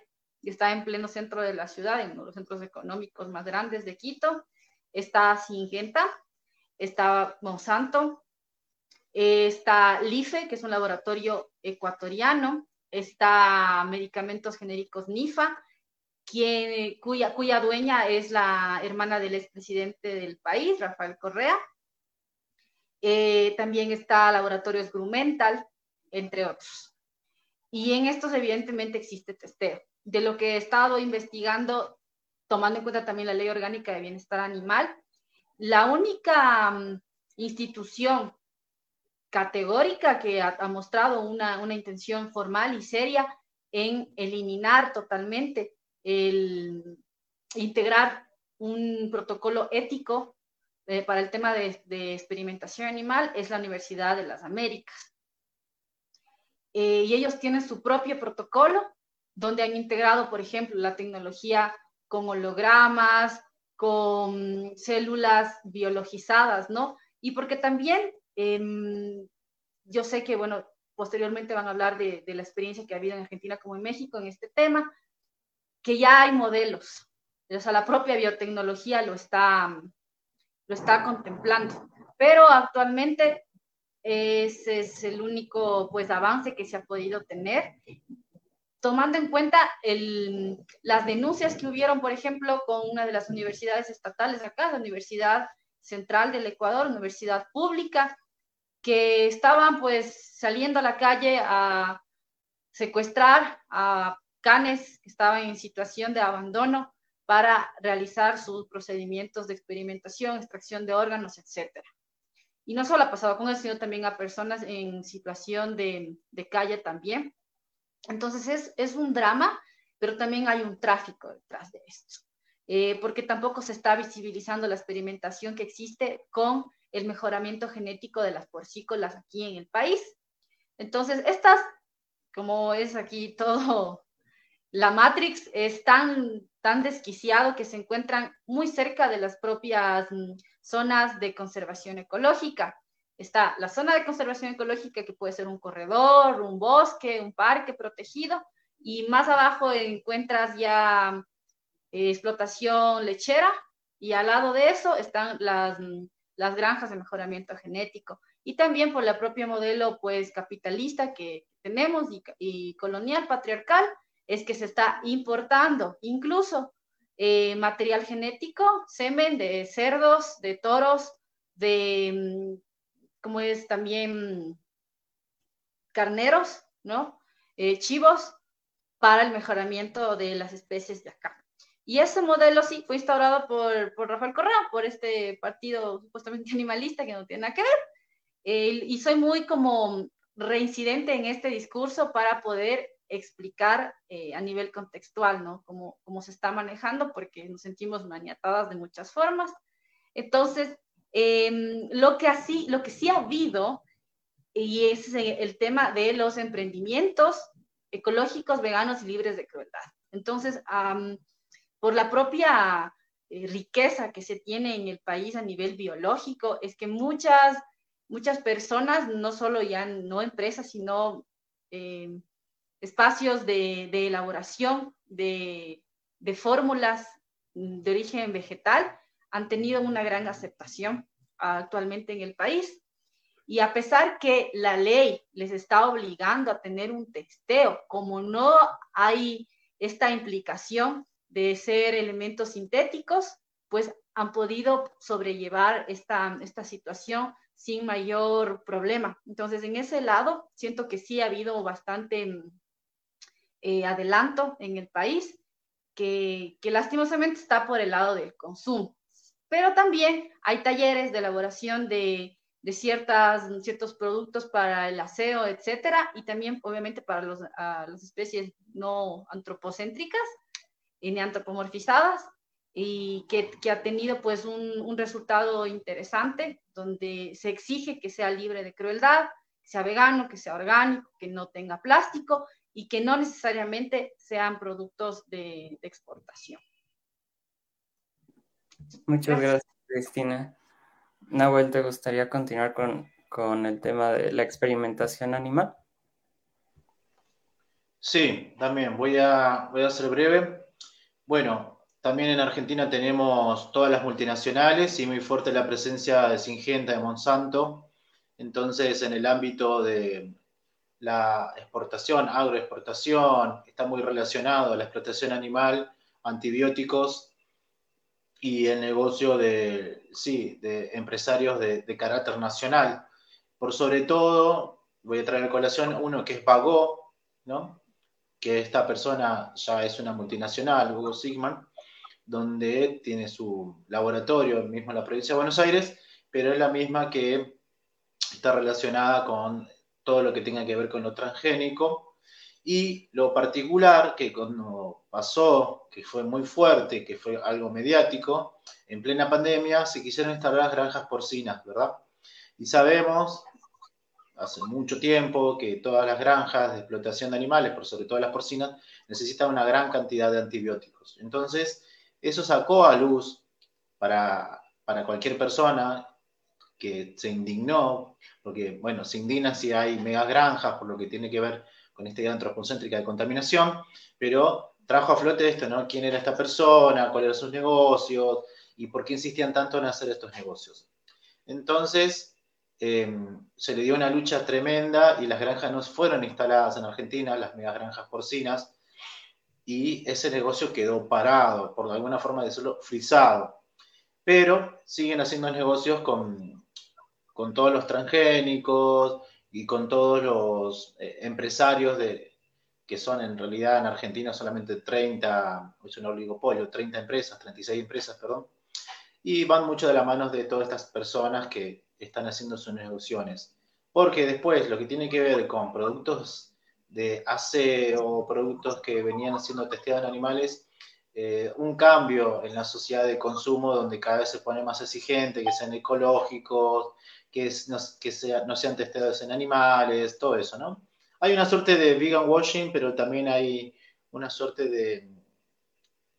que está en pleno centro de la ciudad, en uno de los centros económicos más grandes de Quito, está Singenta, está Monsanto, está LIFE, que es un laboratorio ecuatoriano, está Medicamentos Genéricos NIFA, cuya, cuya dueña es la hermana del expresidente del país, Rafael Correa. Eh, también está Laboratorios Grumental, entre otros. Y en estos evidentemente existe testeo. De lo que he estado investigando, tomando en cuenta también la Ley Orgánica de Bienestar Animal, la única mm, institución categórica que ha, mostrado una, una, intención formal y seria en eliminar totalmente el integrar un protocolo ético eh, para el tema de, experimentación animal es la Universidad de las Américas. Eh, y ellos tienen su propio protocolo donde han integrado, por ejemplo, la tecnología con hologramas, con células biologizadas, ¿no? Y porque también em, yo sé que, bueno, posteriormente van a hablar de, de, la experiencia que ha habido en Argentina como en México en este tema, que ya hay modelos, o sea, la propia biotecnología lo está, lo está contemplando, pero actualmente ese es el único pues avance que se ha podido tener, tomando en cuenta las denuncias que hubieron, por ejemplo, con una de las universidades estatales acá, la Universidad Central del Ecuador, universidad pública, que estaban pues saliendo a la calle a secuestrar a canes que estaban en situación de abandono para realizar sus procedimientos de experimentación, extracción de órganos, etc. y no solo ha pasado con eso, sino también a personas en situación de calle también. Entonces es, es un drama, pero también hay un tráfico detrás de esto, eh, porque tampoco se está visibilizando la experimentación que existe con el mejoramiento genético de las porcícolas aquí en el país. Entonces, estas, como es aquí todo, la Matrix es tan, tan desquiciado que se encuentran muy cerca de las propias mm, zonas de conservación ecológica. Está la zona de conservación ecológica que puede ser un corredor, un bosque, un parque protegido, y más abajo encuentras ya eh, explotación lechera, y al lado de eso están las, las granjas de mejoramiento genético. Y también por el propio modelo pues capitalista que tenemos y, y colonial patriarcal, es que se está importando incluso eh, material genético, semen de cerdos, de toros, de, mm, como es también carneros, ¿no? Eh, chivos para el mejoramiento de las especies de acá. Y ese modelo sí fue instaurado por, por Rafael Correa, por este partido supuestamente *laughs* animalista que no tiene nada que ver. y soy muy como reincidente en este discurso para poder explicar eh, a nivel contextual, ¿no? Cómo, cómo, se está manejando, porque nos sentimos maniatadas de muchas formas. Entonces, em, lo, que así, lo que sí ha habido, y es el tema de los emprendimientos ecológicos, veganos y libres de crueldad. Entonces, por la propia eh, riqueza que se tiene en el país a nivel biológico, es que muchas, muchas personas, no solo ya no empresas, sino em, espacios de, elaboración de, fórmulas de origen vegetal han tenido una gran aceptación actualmente en el país. Y a pesar que la ley les está obligando a tener un testeo, como no hay esta implicación de ser elementos sintéticos, pues han podido sobrellevar esta, esta situación sin mayor problema. Entonces, en ese lado, siento que sí ha habido bastante eh, adelanto en el país, que lastimosamente está por el lado del consumo. Pero también hay talleres de elaboración de, ciertas, ciertos productos para el aseo, etcétera, y también obviamente para los, las especies no antropocéntricas ni antropomorfizadas, y que, que ha tenido pues un, un, resultado interesante, donde se exige que sea libre de crueldad, que sea vegano, que sea orgánico, que no tenga plástico y que no necesariamente sean productos de, exportación. Muchas gracias. Cristina. Nahuel, ¿te gustaría continuar con, con el tema de la experimentación animal? Sí, también voy a, voy a ser breve. Bueno, también en Argentina tenemos todas las multinacionales y muy fuerte la presencia de Singenta, de Monsanto. Entonces, en el ámbito de, la exportación, agroexportación, está muy relacionado a la explotación animal, antibióticos y el negocio de, sí, de empresarios de, carácter nacional. Por sobre todo, voy a traer a colación uno que es Pagó, ¿no? que esta persona ya es una multinacional, Hugo Sigman, donde tiene su laboratorio mismo en la provincia de Buenos Aires, pero es la misma que está relacionada con todo lo que tenga que ver con lo transgénico. Y lo particular, que cuando pasó, que fue muy fuerte, que fue algo mediático, en plena pandemia se quisieron instalar granjas porcinas, ¿verdad? Y sabemos, hace mucho tiempo, que todas las granjas de explotación de animales, por sobre todo las porcinas, necesitan una gran cantidad de antibióticos. Entonces, eso sacó a luz para, para cualquier persona que se indignó, porque, bueno, se indigna si hay mega granjas por lo que tiene que ver con esta idea antropocéntrica de contaminación, pero trajo a flote esto, ¿no? ¿Quién era esta persona? ¿Cuáles eran sus negocios? ¿Y por qué insistían tanto en hacer estos negocios? Entonces, em, se le dio una lucha tremenda y las granjas no fueron instaladas en Argentina, las mega granjas porcinas, y ese negocio quedó parado, por alguna forma decirlo, frisado. Pero siguen haciendo negocios con, con todos los transgénicos y con todos los eh, empresarios de, que son en realidad en Argentina solamente 30, es un oligopolio, 30 empresas, 36 empresas, perdón, y van mucho de la mano de todas estas personas que están haciendo sus negociaciones. Porque después lo que tiene que ver con productos de acero, productos que venían siendo testeados en animales, eh, un cambio en la sociedad de consumo donde cada vez se pone más exigente, que sean ecológicos, que, no, que no sean testeados en animales, todo eso, ¿no? Hay una suerte de vegan washing, pero también hay una suerte de,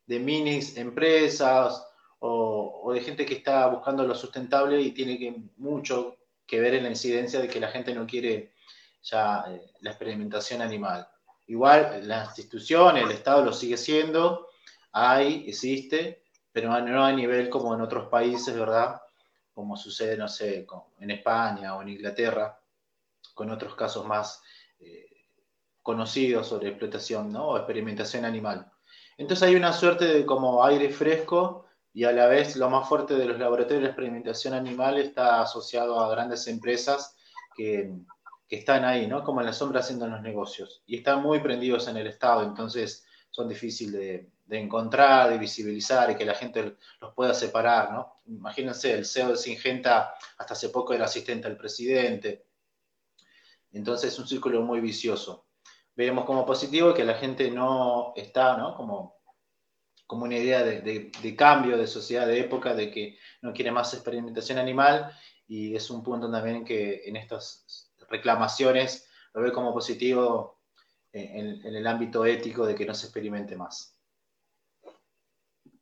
de minis empresas o, de gente que está buscando lo sustentable y tiene que, mucho que ver en la incidencia de que la gente no quiere ya eh, la experimentación animal. Igual la institución, el Estado lo sigue siendo, hay, existe, pero no a nivel como en otros países, ¿verdad? Como sucede, no sé, en España o en Inglaterra, con otros casos más eh, conocidos sobre explotación ¿no? o experimentación animal. Entonces hay una suerte de como aire fresco y a la vez lo más fuerte de los laboratorios de experimentación animal está asociado a grandes empresas que, que están ahí, ¿no? Como en la sombra haciendo los negocios y están muy prendidos en el Estado, entonces son difíciles de, de encontrar, de visibilizar y que la gente los pueda separar, ¿no? Imagínense, el CEO de Singenta hasta hace poco era asistente al presidente. Entonces es un círculo muy vicioso. Vemos como positivo que la gente no está, ¿no? Como, como una idea de, cambio de sociedad, de época, de que no quiere más experimentación animal y es un punto también que en estas reclamaciones lo ve como positivo en el ámbito ético de que no se experimente más.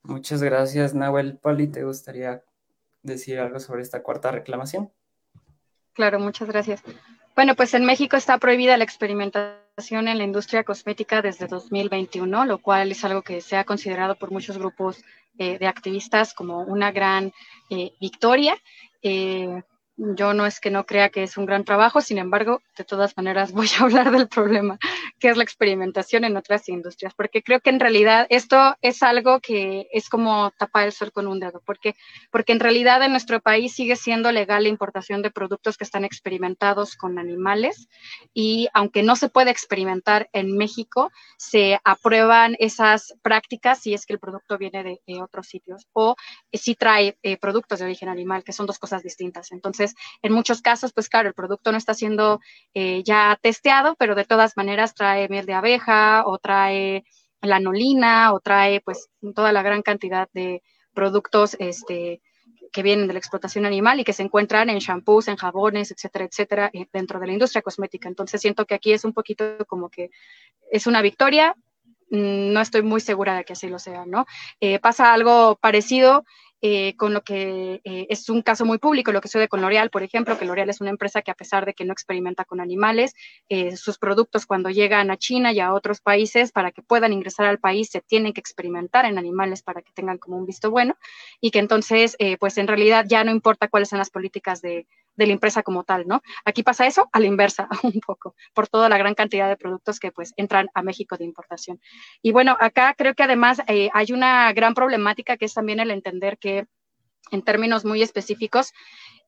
Muchas gracias, Nahuel. Poli, ¿te gustaría decir algo sobre esta cuarta reclamación? Claro, muchas gracias. Bueno, pues en México está prohibida la experimentación en la industria cosmética desde 2021, lo cual es algo que se ha considerado por muchos grupos eh, de activistas como una gran eh, victoria. Eh, yo no es que no crea que es un gran trabajo, sin embargo, de todas maneras *laughs* voy a hablar del problema que es la experimentación en otras industrias, porque creo que en realidad esto es algo que es como tapar el sol con un dedo, porque, porque en realidad en nuestro país sigue siendo legal la importación de productos que están experimentados con animales y aunque no se puede experimentar en México, se aprueban esas prácticas si es que el producto viene de, otros sitios o si trae eh, productos de origen animal, que son dos cosas distintas. Entonces, en muchos casos, pues claro, el producto no está siendo eh, ya testeado, pero de todas maneras trae miel de abeja o trae lanolina o trae pues toda la gran cantidad de productos este, que vienen de la explotación animal y que se encuentran en shampoos, en jabones, etcétera, etcétera, eh, dentro de la industria cosmética. Entonces siento que aquí es un poquito como que es una victoria, mm, no estoy muy segura de que así lo sea, ¿no? Eh, pasa algo parecido eh, con lo que eh, es un caso muy público, lo que sucede con L'Oreal, por ejemplo, que L'Oreal es una empresa que a pesar de que no experimenta con animales, eh, sus productos cuando llegan a China y a otros países, para que puedan ingresar al país, se tienen que experimentar en animales para que tengan como un visto bueno y que entonces, pues en realidad ya no importa cuáles son las políticas de, de la empresa como tal, ¿no? Aquí pasa eso a la inversa *laughs* un poco, por toda la gran cantidad de productos que pues entran a México de importación. Y bueno, acá creo que además eh, hay una gran problemática que es también el entender que en términos muy específicos,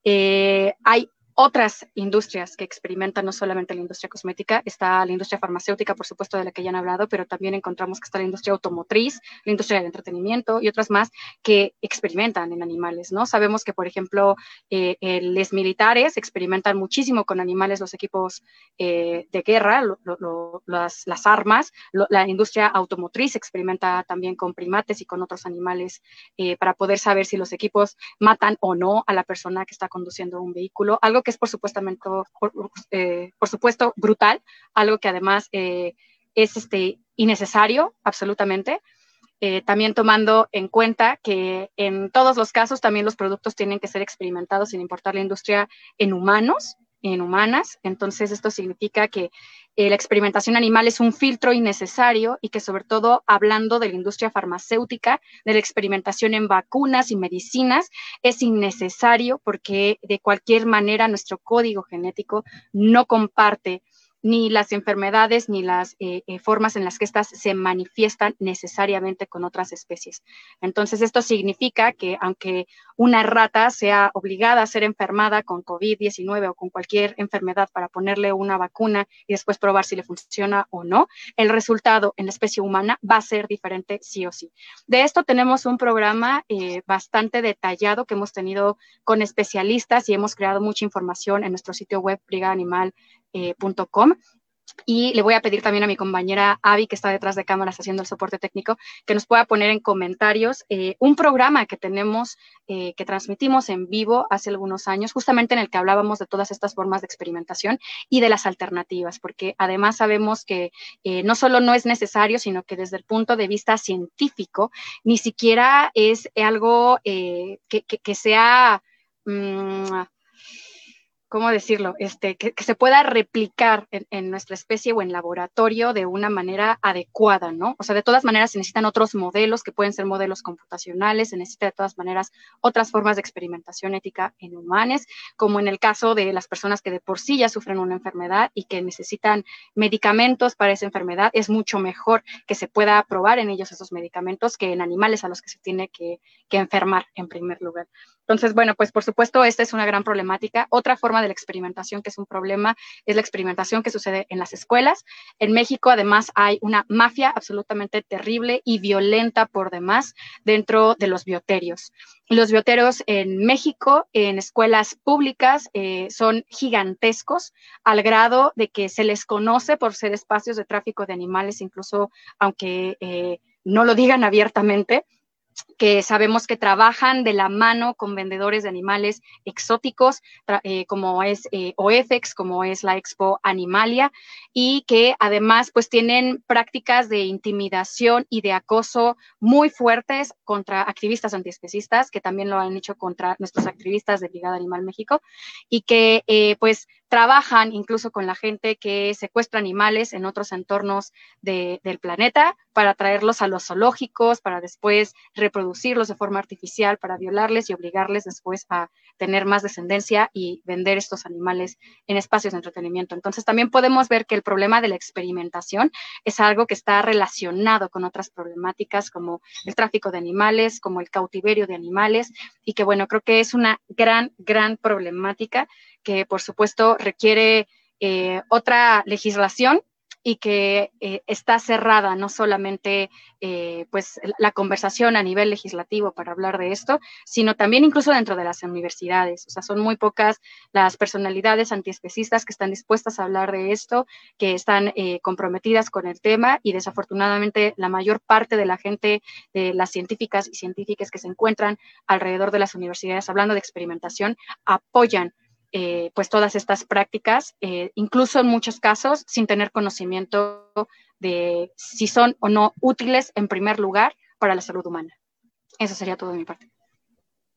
eh, hay otras industrias que experimentan, no solamente la industria cosmética, está la industria farmacéutica, por supuesto, de la que ya han hablado, pero también encontramos que está la industria automotriz, la industria del entretenimiento y otras más que experimentan en animales, ¿no? Sabemos que, por ejemplo, eh, los militares experimentan muchísimo con animales, los equipos eh, de guerra, las, armas, la industria automotriz experimenta también con primates y con otros animales eh, para poder saber si los equipos matan o no a la persona que está conduciendo un vehículo, algo que es por, eh, por, supuesto brutal, algo que además eh, es este, innecesario absolutamente. Eh, también tomando en cuenta que en todos los casos también los productos tienen que ser experimentados sin importar la industria en humanos, en humanas. Entonces, esto significa que eh, la experimentación animal es un filtro innecesario y que sobre todo hablando de la industria farmacéutica, de la experimentación en vacunas y medicinas, es innecesario porque de cualquier manera nuestro código genético no comparte ni las enfermedades ni las eh, eh, formas en las que éstas se manifiestan necesariamente con otras especies. Entonces, esto significa que aunque una rata sea obligada a ser enfermada con COVID-19 o con cualquier enfermedad para ponerle una vacuna y después probar si le funciona o no, el resultado en la especie humana va a ser diferente sí o sí. De esto tenemos un programa eh, bastante detallado que hemos tenido con especialistas y hemos creado mucha información en nuestro sitio web brigadanimal.com y le voy a pedir también a mi compañera Avi, que está detrás de cámaras haciendo el soporte técnico, que nos pueda poner en comentarios eh, un programa que tenemos, eh, que transmitimos en vivo hace algunos años, justamente en el que hablábamos de todas estas formas de experimentación y de las alternativas, porque además sabemos que eh, no solo no es necesario, sino que desde el punto de vista científico, ni siquiera es algo que, sea... Mm, ¿cómo decirlo? Este, que, se pueda replicar en, nuestra especie o en laboratorio de una manera adecuada, ¿no? O sea, de todas maneras se necesitan otros modelos que pueden ser modelos computacionales, se necesita de todas maneras otras formas de experimentación ética en humanos, como en el caso de las personas que de por sí ya sufren una enfermedad y que necesitan medicamentos para esa enfermedad, es mucho mejor que se pueda probar en ellos esos medicamentos que en animales a los que se tiene que, que enfermar en primer lugar. Entonces, bueno, pues por supuesto, esta es una gran problemática. Otra forma de la experimentación que es un problema es la experimentación que sucede en las escuelas. En México, además, hay una mafia absolutamente terrible y violenta por demás dentro de los bioterios. Los bioteros en México, en escuelas públicas, eh, son gigantescos al grado de que se les conoce por ser espacios de tráfico de animales, incluso aunque eh, no lo digan abiertamente que sabemos que trabajan de la mano con vendedores de animales exóticos, eh, como es eh, como es la Expo Animalia, y que además pues tienen prácticas de intimidación y de acoso muy fuertes contra activistas antiespecistas, que también lo han hecho contra nuestros activistas de Brigada Animal México, y que eh, pues trabajan incluso con la gente que secuestra animales en otros entornos del planeta para traerlos a los zoológicos, para después reproducirlos de forma artificial, para violarles y obligarles después a tener más descendencia y vender estos animales en espacios de entretenimiento. Entonces también podemos ver que el problema de la experimentación es algo que está relacionado con otras problemáticas como el tráfico de animales, como el cautiverio de animales y que bueno, creo que es una gran, gran problemática que por supuesto requiere eh, otra legislación y que eh, está cerrada no solamente eh, pues la conversación a nivel legislativo para hablar de esto, sino también incluso dentro de las universidades. O sea, son muy pocas las personalidades antiespecistas que están dispuestas a hablar de esto, que están comprometidas con el tema y desafortunadamente la mayor parte de la gente, de las científicas y científicas que se encuentran alrededor de las universidades hablando de experimentación, apoyan eh, pues todas estas prácticas, eh, incluso en muchos casos sin tener conocimiento de si son o no útiles en primer lugar para la salud humana. Eso sería todo de mi parte.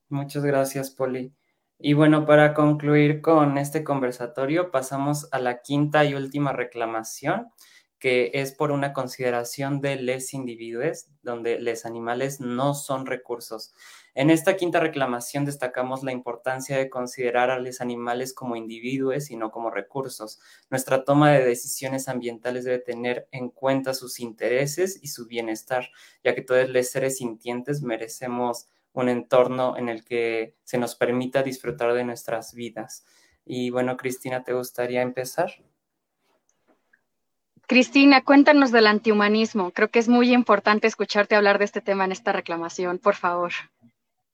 Muchas gracias, Poli. Y bueno, para concluir con este conversatorio, pasamos a la quinta y última reclamación, que es por una consideración de les individuos, donde les animales no son recursos. En esta quinta reclamación destacamos la importancia de considerar a los animales como individuos y no como recursos. Nuestra toma de decisiones ambientales debe tener en cuenta sus intereses y su bienestar, ya que todos los seres sintientes merecemos un entorno en el que se nos permita disfrutar de nuestras vidas. Y bueno, Cristina, ¿te gustaría empezar? Cristina, cuéntanos del antihumanismo. Creo que es muy importante escucharte hablar de este tema en esta reclamación, por favor.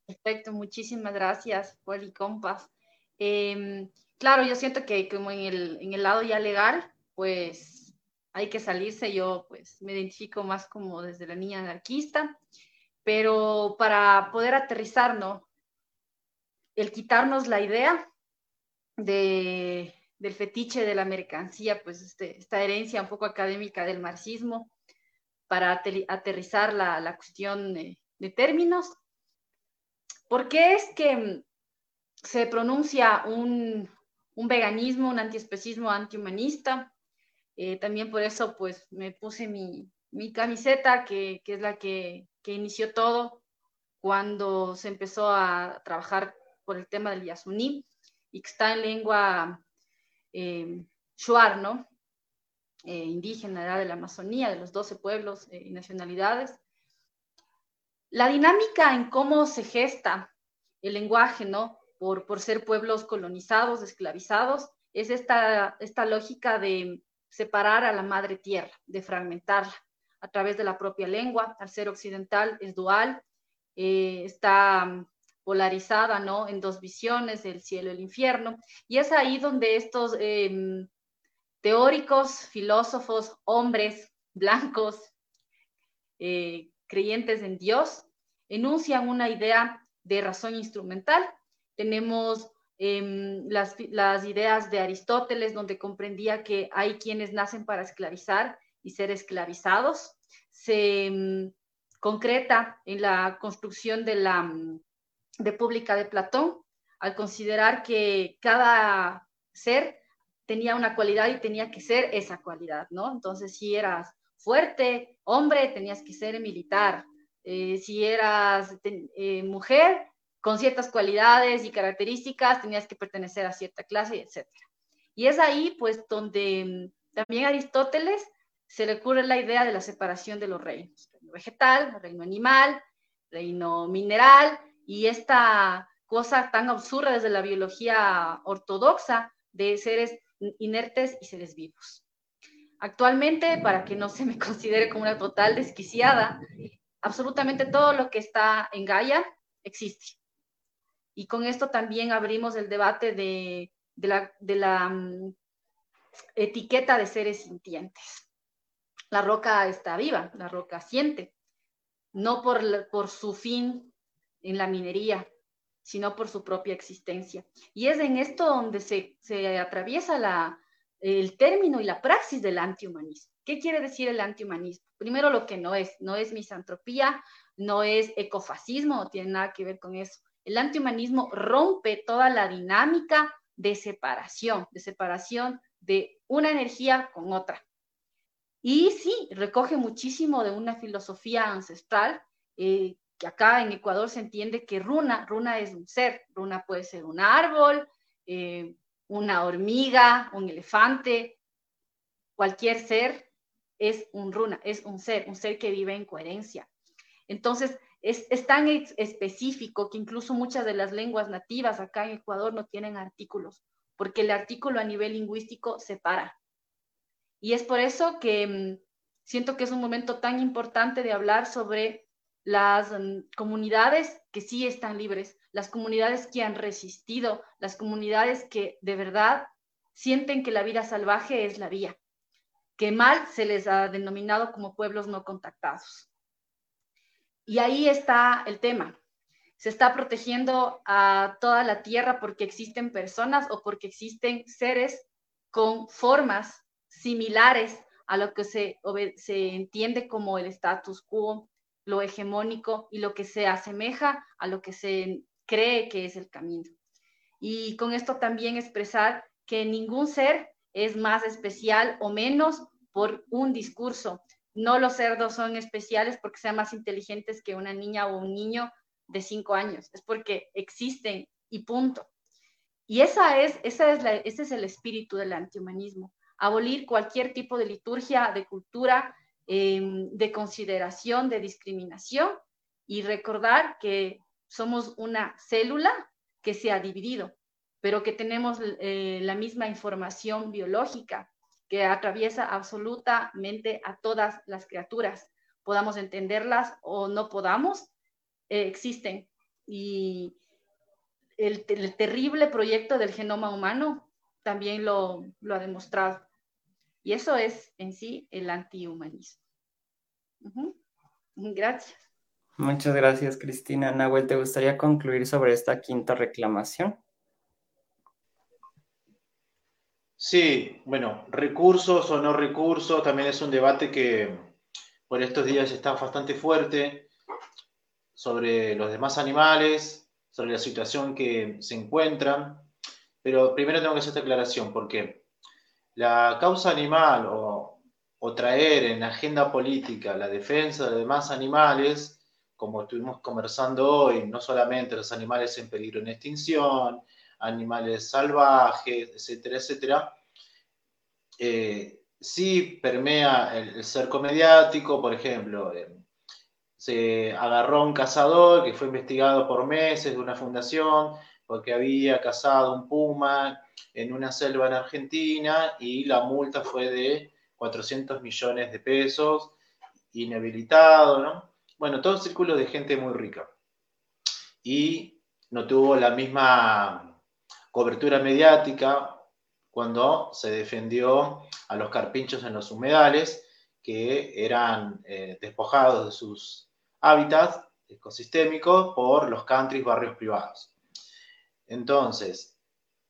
Perfecto, muchísimas gracias, Poli Compas. Em, claro, yo siento que como en el, en el lado ya legal, pues hay que salirse. Yo pues me identifico más como desde la niña anarquista, pero para poder aterrizar, ¿no? El quitarnos la idea de del fetiche de la mercancía, pues este, esta herencia un poco académica del marxismo, para aterrizar la, cuestión de, términos. ¿Por qué es que mm, se pronuncia un, un veganismo, un antiespecismo antihumanista? Eh, también por eso pues me puse mi, mi camiseta, que, que, es la que, que, inició todo cuando se empezó a trabajar por el tema del Yasuní y que está en lengua eh, Shuar, ¿no? eh, indígena de la Amazonía, de los 12 pueblos y nacionalidades. La dinámica en cómo se gesta el lenguaje, ¿no? Por, por ser pueblos colonizados, esclavizados, es esta, esta lógica de separar a la madre tierra, de fragmentarla a través de la propia lengua. Al ser occidental es dual, eh, está polarizada ¿no? en dos visiones, el cielo y el infierno. Y es ahí donde estos em, teóricos, filósofos, hombres blancos, eh, creyentes en Dios, enuncian una idea de razón instrumental. Tenemos em, las, las, ideas de Aristóteles, donde comprendía que hay quienes nacen para esclavizar y ser esclavizados. Se em, concreta en la construcción de la República de Platón, al considerar que cada ser tenía una cualidad y tenía que ser esa cualidad, ¿no? Entonces, si eras fuerte, hombre, tenías que ser militar. Eh, si eras eh, mujer, con ciertas cualidades y características, tenías que pertenecer a cierta clase, etc. Y es ahí, pues, donde mm, también Aristóteles se le ocurre la idea de la separación de los reinos vegetal, reino animal, reino mineral, y esta cosa tan absurda desde la biología ortodoxa de seres inertes y seres vivos. Actualmente, para que no se me *laughs* considere como una total desquiciada, absolutamente todo lo que está en Gaia existe. Y con esto también abrimos el debate de, la, mm, etiqueta de seres sintientes la roca está viva, la roca siente, no por, por su fin en la minería, sino por su propia existencia. Y es en esto donde se, se atraviesa la, el término y la praxis del antihumanismo. ¿Qué quiere decir el antihumanismo? Primero lo que no es, no es misantropía, no es ecofascismo, no tiene nada que ver con eso. El antihumanismo rompe toda la dinámica de separación, de separación de una energía con otra. Y sí, recoge muchísimo de una filosofía ancestral, eh, que acá en Ecuador se entiende que runa, runa es un ser, runa puede ser un árbol, eh, una hormiga, un elefante, cualquier ser es un runa, es un ser, un ser que vive en coherencia. Entonces, es, es, tan específico que incluso muchas de las lenguas nativas acá en Ecuador no tienen artículos, porque el artículo a nivel lingüístico separa. Y es por eso que mm, siento que es un momento tan importante de hablar sobre las mm, comunidades que sí están libres, las comunidades que han resistido, las comunidades que de verdad sienten que la vida salvaje es la vía, que mal se les ha denominado como pueblos no contactados. Y ahí está el tema. Se está protegiendo a toda la tierra porque existen personas o porque existen seres con formas similares a lo que se, se entiende como el status quo, lo hegemónico y lo que se asemeja a lo que se cree que es el camino. Y con esto también expresar que ningún ser es más especial o menos por un discurso. No los cerdos son especiales porque sean más inteligentes que una niña o un niño de cinco años, es porque existen y punto. Y esa es, esa es la, ese es el espíritu del antihumanismo, abolir cualquier tipo de liturgia, de cultura, em, de consideración, de discriminación y recordar que somos una célula que se ha dividido, pero que tenemos eh, la misma información biológica que atraviesa absolutamente a todas las criaturas. Podamos entenderlas o no podamos, eh, existen. Y el, terrible proyecto del genoma humano también lo ha demostrado. Y eso es en sí el antihumanismo. Gracias. Muchas gracias, Cristina. Nahuel, ¿te gustaría concluir sobre esta quinta reclamación? Sí, bueno, recursos o no recursos también es un debate que por estos días está bastante fuerte sobre los demás animales, sobre la situación que se encuentran. Pero primero tengo que hacer esta aclaración, porque la causa animal o, traer en la agenda política la defensa de demás animales, como estuvimos conversando hoy, no solamente los animales en peligro en extinción, animales salvajes, etcétera, etcétera, eh, sí permea el, cerco mediático, por ejemplo, eh, se agarró un cazador que fue investigado por meses de una fundación porque había cazado un puma en una selva en Argentina y la multa fue de 400 millones de pesos, inhabilitado, ¿no? Bueno, todo círculo de gente muy rica. Y no tuvo la misma cobertura mediática cuando se defendió a los carpinchos en los humedales, que eran eh, despojados de sus hábitats ecosistémicos por los countries, barrios privados. Entonces,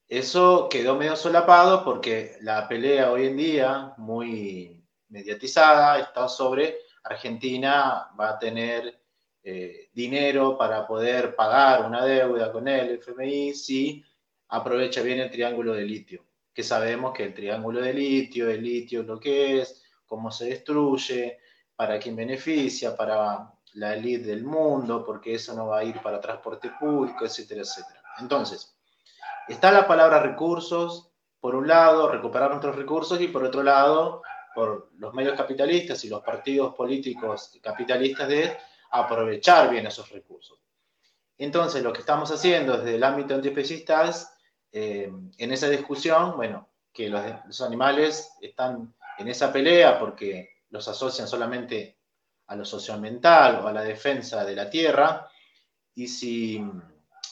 eso quedó medio solapado porque la pelea hoy en día, muy mediatizada, está sobre Argentina va a tener eh, dinero para poder pagar una deuda con el FMI si aprovecha bien el triángulo de litio, que sabemos que el triángulo de litio, el litio lo que es, cómo se destruye, para quién beneficia, para la élite del mundo, porque eso no va a ir para transporte público, etcétera, etcétera. Entonces, está la palabra recursos, por un lado, recuperar nuestros recursos y por otro lado, por los medios capitalistas y los partidos políticos capitalistas de aprovechar bien esos recursos. Entonces, lo que estamos haciendo desde el ámbito antiespecista es, eh, en esa discusión, bueno, que los, los, animales están en esa pelea porque los asocian solamente a lo socioambiental o a la defensa de la tierra, y si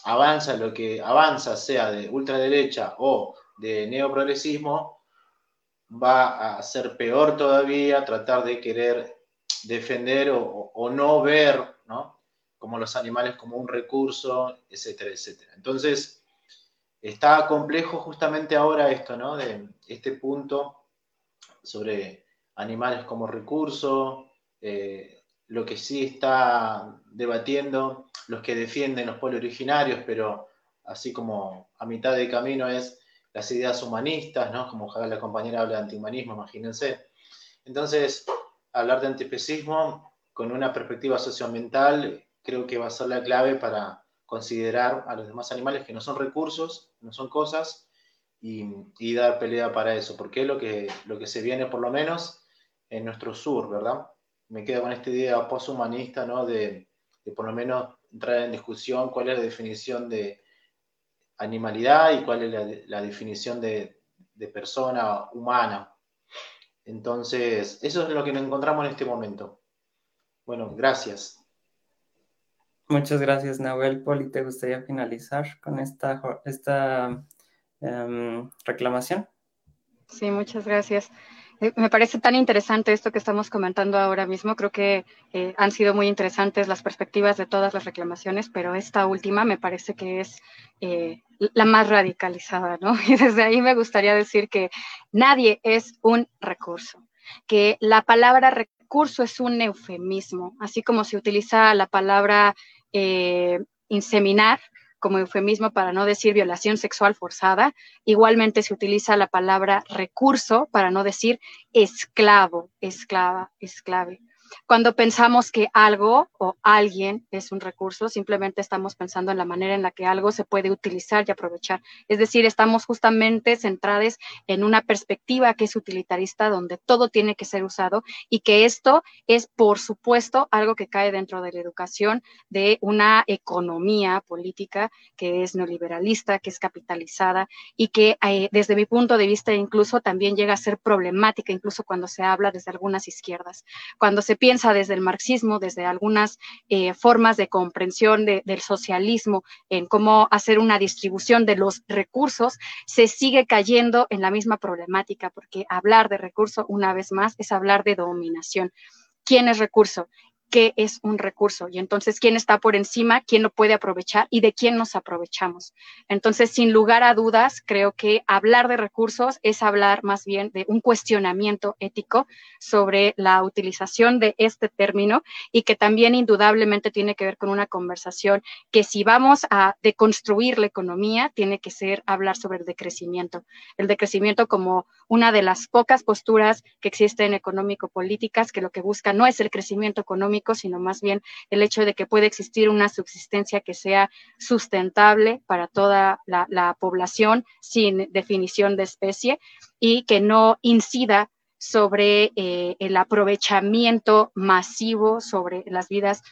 avanza lo que avanza, sea de ultraderecha o de neoprogresismo, va a ser peor todavía tratar de querer defender o, no ver, ¿no? Como los animales como un recurso, etcétera, etcétera. Entonces, está complejo justamente ahora esto, ¿no? De este punto sobre animales como recurso, eh, lo que sí está debatiendo los que defienden los pueblos originarios, pero así como a mitad de camino es las ideas humanistas, ¿no? Como la compañera habla de antihumanismo, imagínense. Entonces, hablar de antiespecismo con una perspectiva socioambiental creo que va a ser la clave para considerar a los demás animales que no son recursos, no son cosas, y, dar pelea para eso, porque es lo que, lo que se viene por lo menos en nuestro sur, ¿verdad? Me quedo con esta idea poshumanista, ¿no? De, de por lo menos entrar en discusión cuál es la definición de, animalidad y cuál es la, definición de, persona humana. Entonces, eso es lo que nos encontramos en este momento. Bueno, gracias. Muchas gracias, Nahuel. Poli, ¿te gustaría finalizar con esta, esta em, reclamación? Sí, muchas gracias. Eh, me parece tan interesante esto que estamos comentando ahora mismo. Creo que eh, han sido muy interesantes las perspectivas de todas las reclamaciones, pero esta última me parece que es eh, la más radicalizada, ¿no? *laughs* Y desde ahí me gustaría decir que nadie es un recurso, que la palabra recurso es un eufemismo, así como se utiliza la palabra inseminar como eufemismo para no decir violación sexual forzada. Igualmente se utiliza la palabra recurso para no decir esclavo, esclava, esclave. Cuando pensamos que algo o alguien es un recurso, simplemente estamos pensando en la manera en la que algo se puede utilizar y aprovechar. Es decir, estamos justamente centrados en una perspectiva que es utilitarista, donde todo tiene que ser usado y que esto es, por supuesto, algo que cae dentro de la educación de una economía política que es neoliberalista, que es capitalizada y que eh, desde mi punto de vista incluso también llega a ser problemática, incluso cuando se habla desde algunas izquierdas. Cuando se piensa desde el marxismo, desde algunas eh, formas de comprensión del socialismo, en cómo hacer una distribución de los recursos, se sigue cayendo en la misma problemática, porque hablar de recurso, una vez más, es hablar de dominación. ¿Quién es recurso? Qué es un recurso y entonces quién está por encima, quién lo puede aprovechar y de quién nos aprovechamos. Entonces, sin lugar a dudas, creo que hablar de recursos es hablar más bien de un cuestionamiento ético sobre la utilización de este término y que también indudablemente tiene que ver con una conversación que si vamos a deconstruir la economía, tiene que ser hablar sobre el decrecimiento. El decrecimiento como una de las pocas posturas que existen económico-políticas que lo que busca no es el crecimiento económico, sino más bien el hecho de que puede existir una subsistencia que sea sustentable para toda la, población sin definición de especie y que no incida sobre eh, el aprovechamiento masivo sobre las vidas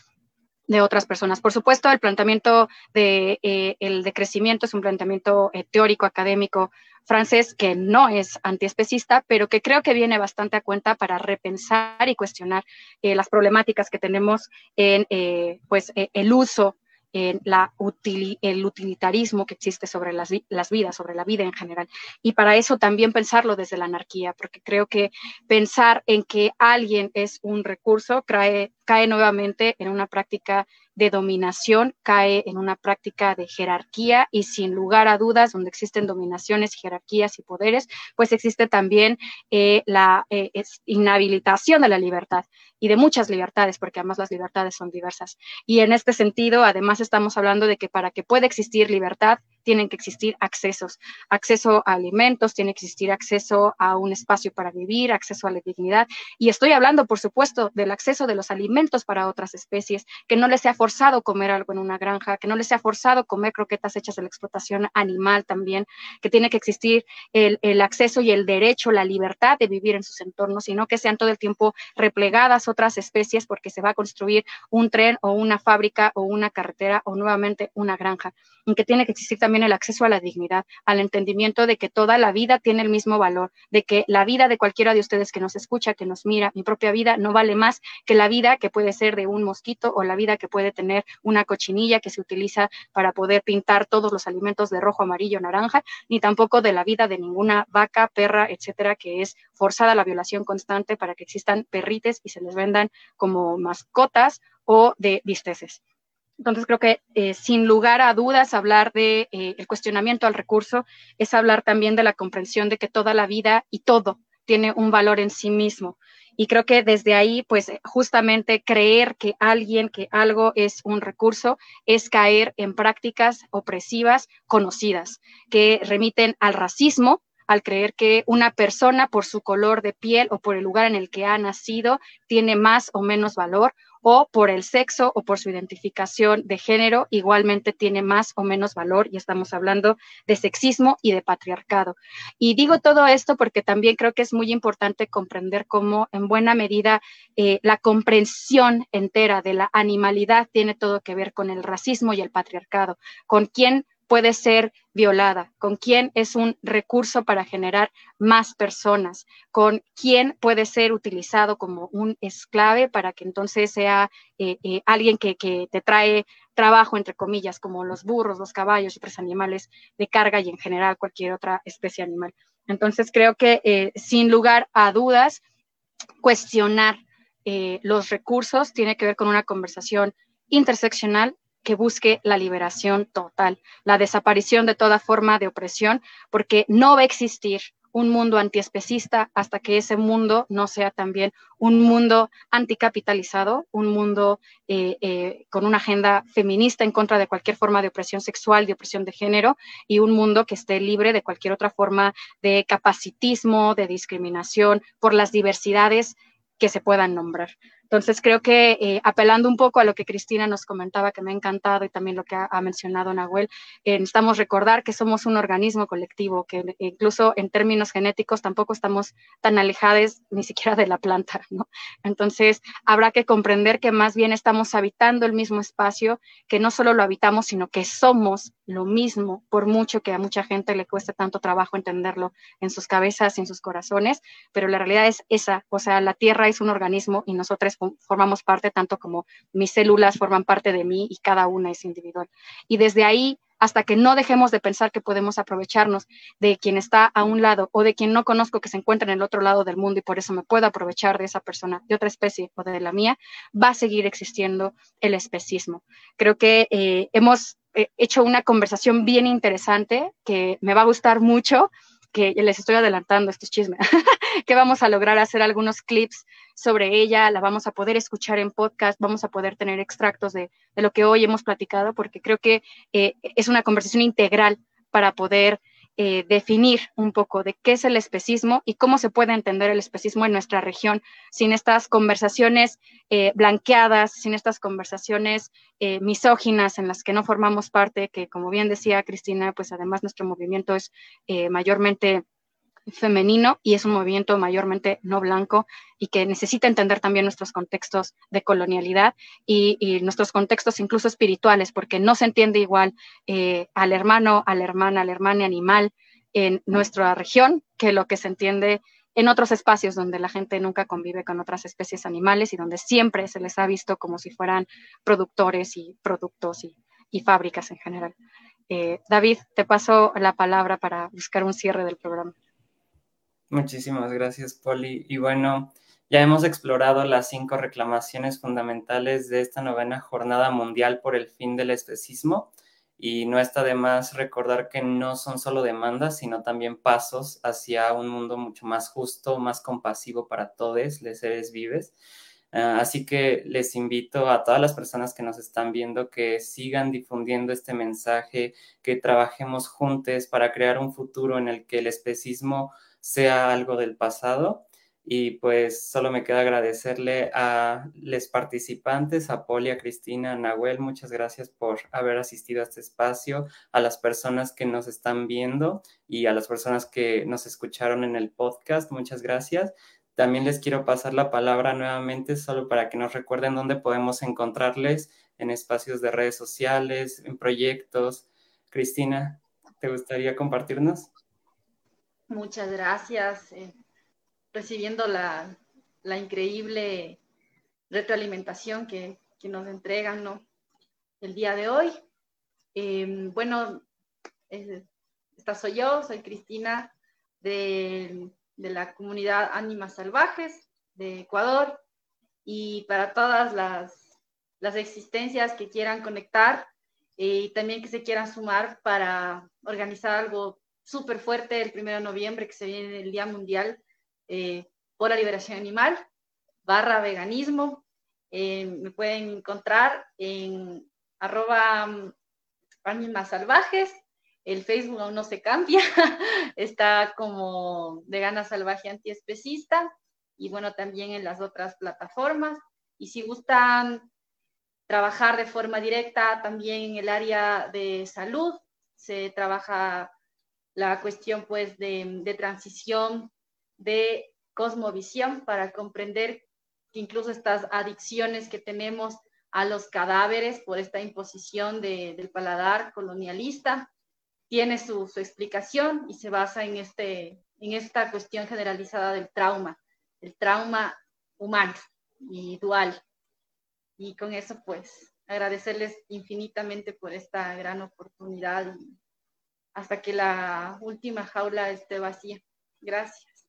de otras personas. Por supuesto, el planteamiento de, eh, el de crecimiento es un planteamiento eh, teórico, académico, francés que no es antiespecista, pero que creo que viene bastante a cuenta para repensar y cuestionar las problemáticas que tenemos en pues, el uso en la el utilitarismo que existe sobre las, las, vidas, sobre la vida en general. Y para eso también pensarlo desde la anarquía, porque creo que pensar en que alguien es un recurso cae, cae nuevamente en una práctica de dominación, cae en una práctica de jerarquía y sin lugar a dudas, donde existen dominaciones, jerarquías y poderes, pues existe también eh, la eh, inhabilitación de la libertad y de muchas libertades, porque además las libertades son diversas. Y en este sentido, además estamos hablando de que para que pueda existir libertad, tienen que existir accesos, acceso a alimentos, tiene que existir acceso a un espacio para vivir, acceso a la dignidad. Y estoy hablando, por supuesto, del acceso de los alimentos para otras especies, que no les sea forzado comer algo en una granja, que no les sea forzado comer croquetas hechas de la explotación animal también, que tiene que existir el, acceso y el derecho, la libertad de vivir en sus entornos, sino que sean todo el tiempo replegadas otras especies porque se va a construir un tren o una fábrica o una carretera o nuevamente una granja, en que tiene que existir también el acceso a la dignidad, al entendimiento de que toda la vida tiene el mismo valor, de que la vida de cualquiera de ustedes que nos escucha, que nos mira, mi propia vida no vale más que la vida que puede ser de un mosquito o la vida que puede tener una cochinilla que se utiliza para poder pintar todos los alimentos de rojo, amarillo, naranja, ni tampoco de la vida de ninguna vaca, perra, etcétera, que es forzada la violación constante para que existan perrites y se les vendan como mascotas o de visteces. Entonces creo que eh, sin lugar a dudas hablar de eh, el cuestionamiento al recurso es hablar también de la comprensión de que toda la vida y todo tiene un valor en sí mismo. Y creo que desde ahí, pues justamente creer que alguien, que algo es un recurso, es caer en prácticas opresivas conocidas que remiten al racismo, al creer que una persona por su color de piel o por el lugar en el que ha nacido tiene más o menos valor o por el sexo o por su identificación de género, igualmente tiene más o menos valor y estamos hablando de sexismo y de patriarcado. Y digo todo esto porque también creo que es muy importante comprender cómo en buena medida eh, la comprensión entera de la animalidad tiene todo que ver con el racismo y el patriarcado, con quién puede ser violada, con quién es un recurso para generar más personas, con quién puede ser utilizado como un esclave para que entonces sea eh, eh, alguien que, te trae trabajo, entre comillas, como los burros, los caballos y otros animales de carga y en general cualquier otra especie animal. Entonces creo que eh, sin lugar a dudas, cuestionar los recursos tiene que ver con una conversación interseccional que busque la liberación total, la desaparición de toda forma de opresión, porque no va a existir un mundo antiespecista hasta que ese mundo no sea también un mundo anticapitalizado, un mundo eh, eh, con una agenda feminista en contra de cualquier forma de opresión sexual, de opresión de género, y un mundo que esté libre de cualquier otra forma de capacitismo, de discriminación por las diversidades que se puedan nombrar. Entonces, creo que eh, apelando un poco a lo que Cristina nos comentaba, que me ha encantado, y también lo que ha, mencionado Nahuel, eh, necesitamos recordar que somos un organismo colectivo, que incluso en términos genéticos tampoco estamos tan alejados ni siquiera de la planta, ¿no? Entonces, habrá que comprender que más bien estamos habitando el mismo espacio, que no solo lo habitamos, sino que somos lo mismo, por mucho que a mucha gente le cueste tanto trabajo entenderlo en sus cabezas y en sus corazones, pero la realidad es esa, o sea, la Tierra es un organismo y nosotros formamos parte, tanto como mis células forman parte de mí y cada una es individual. Y desde ahí, hasta que no dejemos de pensar que podemos aprovecharnos de quien está a un lado o de quien no conozco que se encuentra en el otro lado del mundo y por eso me puedo aprovechar de esa persona de otra especie o de la mía, va a seguir existiendo el especismo. Creo que eh, hemos eh, hecho una conversación bien interesante que me va a gustar mucho que les estoy adelantando estos chismes, *laughs* que vamos a lograr hacer algunos clips sobre ella, la vamos a poder escuchar en podcast, vamos a poder tener extractos de, lo que hoy hemos platicado, porque creo que eh, es una conversación integral para poder eh, definir un poco de qué es el especismo y cómo se puede entender el especismo en nuestra región. Sin estas conversaciones eh, blanqueadas, sin estas conversaciones misóginas en las que no formamos parte, que como bien decía Cristina, pues además nuestro movimiento es mayormente femenino y es un movimiento mayormente no blanco y que necesita entender también nuestros contextos de colonialidad y, nuestros contextos incluso espirituales, porque no se entiende igual eh, al hermano, a la hermana, al hermano animal en nuestra región que lo que se entiende en otros espacios donde la gente nunca convive con otras especies animales y donde siempre se les ha visto como si fueran productores y productos y, fábricas en general. Eh, David, te paso la palabra para buscar un cierre del programa. Muchísimas gracias, Poli. Y bueno, ya hemos explorado las cinco reclamaciones fundamentales de esta novena jornada mundial por el fin del especismo. Y no está de más recordar que no son solo demandas, sino también pasos hacia un mundo mucho más justo, más compasivo para todos los seres vivos. Ah, así que les invito a todas las personas que nos están viendo que sigan difundiendo este mensaje, que trabajemos juntos para crear un futuro en el que el especismo sea algo del pasado. Y pues solo me queda agradecerle a los participantes, a Poli, a Cristina, Nahuel, muchas gracias por haber asistido a este espacio, a las personas que nos están viendo y a las personas que nos escucharon en el podcast, muchas gracias. También les quiero pasar la palabra nuevamente solo para que nos recuerden dónde podemos encontrarles en espacios de redes sociales, en proyectos. Cristina, ¿te gustaría compartirnos? Muchas gracias. Eh, recibiendo la, increíble retroalimentación que, nos entregan ¿no? el día de hoy. Em, bueno, esta soy yo, soy Cristina de, la comunidad Ánimas Salvajes de Ecuador y para todas las, las existencias que quieran conectar eh, y también que se quieran sumar para organizar algo súper fuerte el 1 de noviembre, que se viene el Día Mundial eh, por la Liberación Animal, barra veganismo. Eh, me pueden encontrar en arroba más salvajes. El Facebook aún no se cambia, *laughs* está como vegana salvaje antiespecista y bueno, también en las otras plataformas. Y si gustan trabajar de forma directa también en el área de salud, se trabaja la cuestión pues de, transición de cosmovisión para comprender que incluso estas adicciones que tenemos a los cadáveres por esta imposición del paladar colonialista tiene su, explicación y se basa en, este, en esta cuestión generalizada del trauma, el trauma humano y dual. Y con eso, pues, agradecerles infinitamente por esta gran oportunidad hasta que la última jaula esté vacía. Gracias.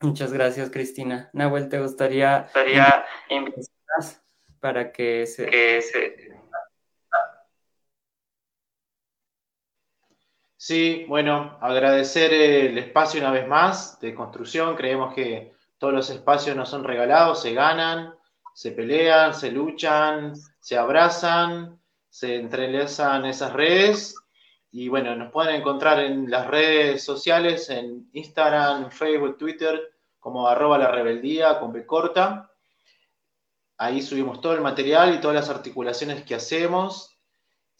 Muchas gracias, Cristina. Nahuel, ¿te gustaría, gustaría para que se... Sí, bueno, agradecer el espacio una vez más de construcción. Creemos que todos los espacios no son regalados, se ganan, se pelean, se luchan, se abrazan se entrelazan esas redes. Y bueno, nos pueden encontrar en las redes sociales, en Instagram, Facebook, Twitter, como arroba la rebeldía con B. Ahí subimos todo el material y todas las articulaciones que hacemos.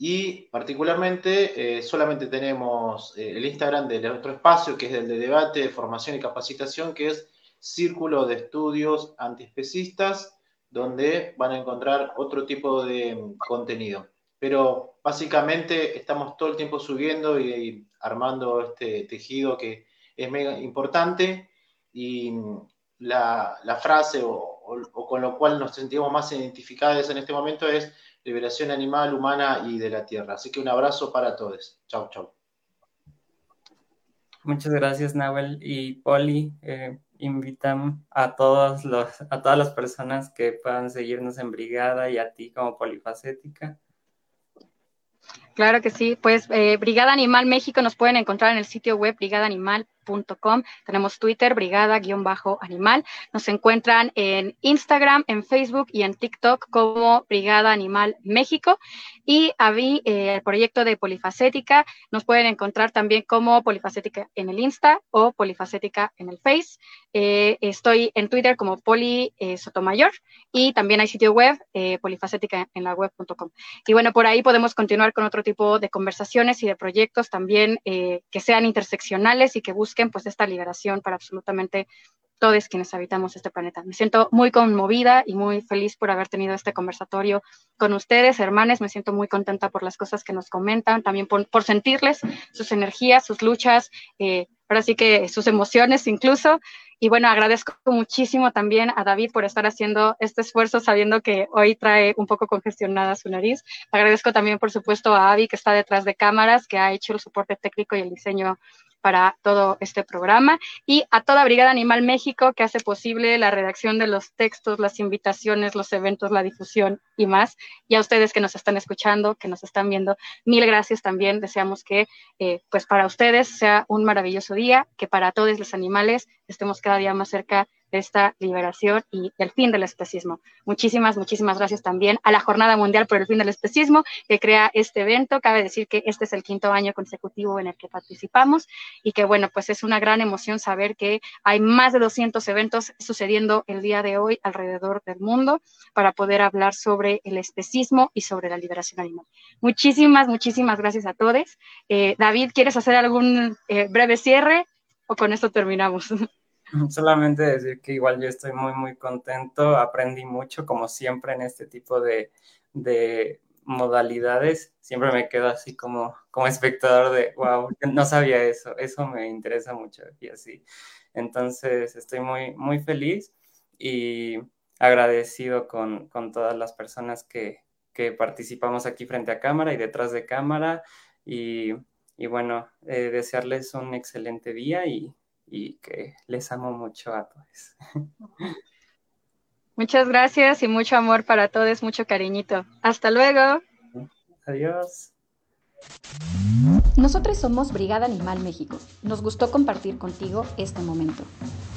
Y particularmente eh, solamente tenemos eh, el Instagram del otro espacio, que es el de debate, formación y capacitación, que es Círculo de Estudios Antiespecistas, donde van a encontrar otro tipo de mm, contenido pero básicamente estamos todo el tiempo subiendo y, armando este tejido que es mega importante y la, frase o, con lo cual nos sentimos más identificados en este momento es liberación animal, humana y de la tierra. Así que un abrazo para todos. Chau, chau. Muchas gracias, Nahuel y Poli. Eh, invitan a, todos los, a todas las personas que puedan seguirnos en Brigada y a ti como Polifacética Claro que sí, pues eh, Brigada Animal México nos pueden encontrar en el sitio web brigadaanimal.mx Tenemos Twitter, brigada-animal. Nos encuentran en Instagram, en Facebook y en TikTok como Brigada Animal México. Y a mí, eh, el proyecto de Polifacética, nos pueden encontrar también como Polifacética en el Insta o Polifacética en el Face. Eh, estoy en Twitter como Poli eh, Sotomayor y también hay sitio web, polifacética en la web.com. Y bueno, por ahí podemos continuar con otro tipo de conversaciones y de proyectos también que sean interseccionales y que busquen pues esta liberación para absolutamente todos quienes habitamos este planeta. Me siento muy conmovida y muy feliz por haber tenido este conversatorio con ustedes, hermanes. Me siento muy contenta por las cosas que nos comentan, también por, sentirles sus energías, sus luchas, eh, ahora sí que sus emociones incluso. Y bueno, agradezco muchísimo también a David por estar haciendo este esfuerzo, sabiendo que hoy trae un poco congestionada su nariz. Agradezco también, por supuesto, a Avi, que está detrás de cámaras, que ha hecho el soporte técnico y el diseño para todo este programa y a toda Brigada Animal México que hace posible la redacción de los textos, las invitaciones, los eventos, la difusión y más. Y a ustedes que nos están escuchando, que nos están viendo, mil gracias también. Deseamos que eh, pues para ustedes sea un maravilloso día, que para todos los animales estemos cada día más cerca esta liberación y el fin del especismo. Muchísimas, muchísimas gracias también a la Jornada Mundial por el Fin del Especismo que crea este evento. Cabe decir que este es el quinto año consecutivo en el que participamos y que, bueno, pues es una gran emoción saber que hay más de 200 eventos sucediendo el día de hoy alrededor del mundo para poder hablar sobre el especismo y sobre la liberación animal. Muchísimas, muchísimas gracias a todos. Eh, David, ¿quieres hacer algún eh, breve cierre o con esto terminamos? *laughs* *laughs* Solamente decir que igual yo estoy muy, muy contento, aprendí mucho, como siempre en este tipo de, modalidades, siempre me quedo así como, como espectador de, wow, no sabía eso, eso me interesa mucho y así. Entonces estoy muy, muy feliz y agradecido con, todas las personas que, participamos aquí frente a cámara y detrás de cámara y, bueno, eh, desearles un excelente día y y que les amo mucho a todos. Muchas gracias y mucho amor para todos, mucho cariñito. Hasta luego. Adiós. Nosotros somos Brigada Animal México. Nos gustó compartir contigo este momento.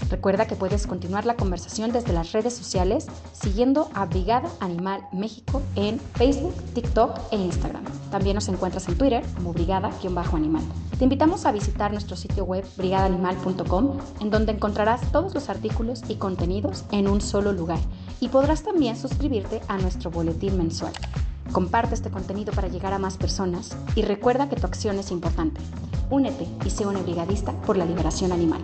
Recuerda que puedes continuar la conversación desde las redes sociales siguiendo a Brigada Animal México en Facebook, TikTok e Instagram. También nos encuentras en Twitter como brigada-animal. Te invitamos a visitar nuestro sitio web brigadaanimal.com en donde encontrarás todos los artículos y contenidos en un solo lugar y podrás también suscribirte a nuestro boletín mensual. Comparte este contenido para llegar a más personas y recuerda que tu acción es importante. Únete y sé un brigadista por la liberación animal.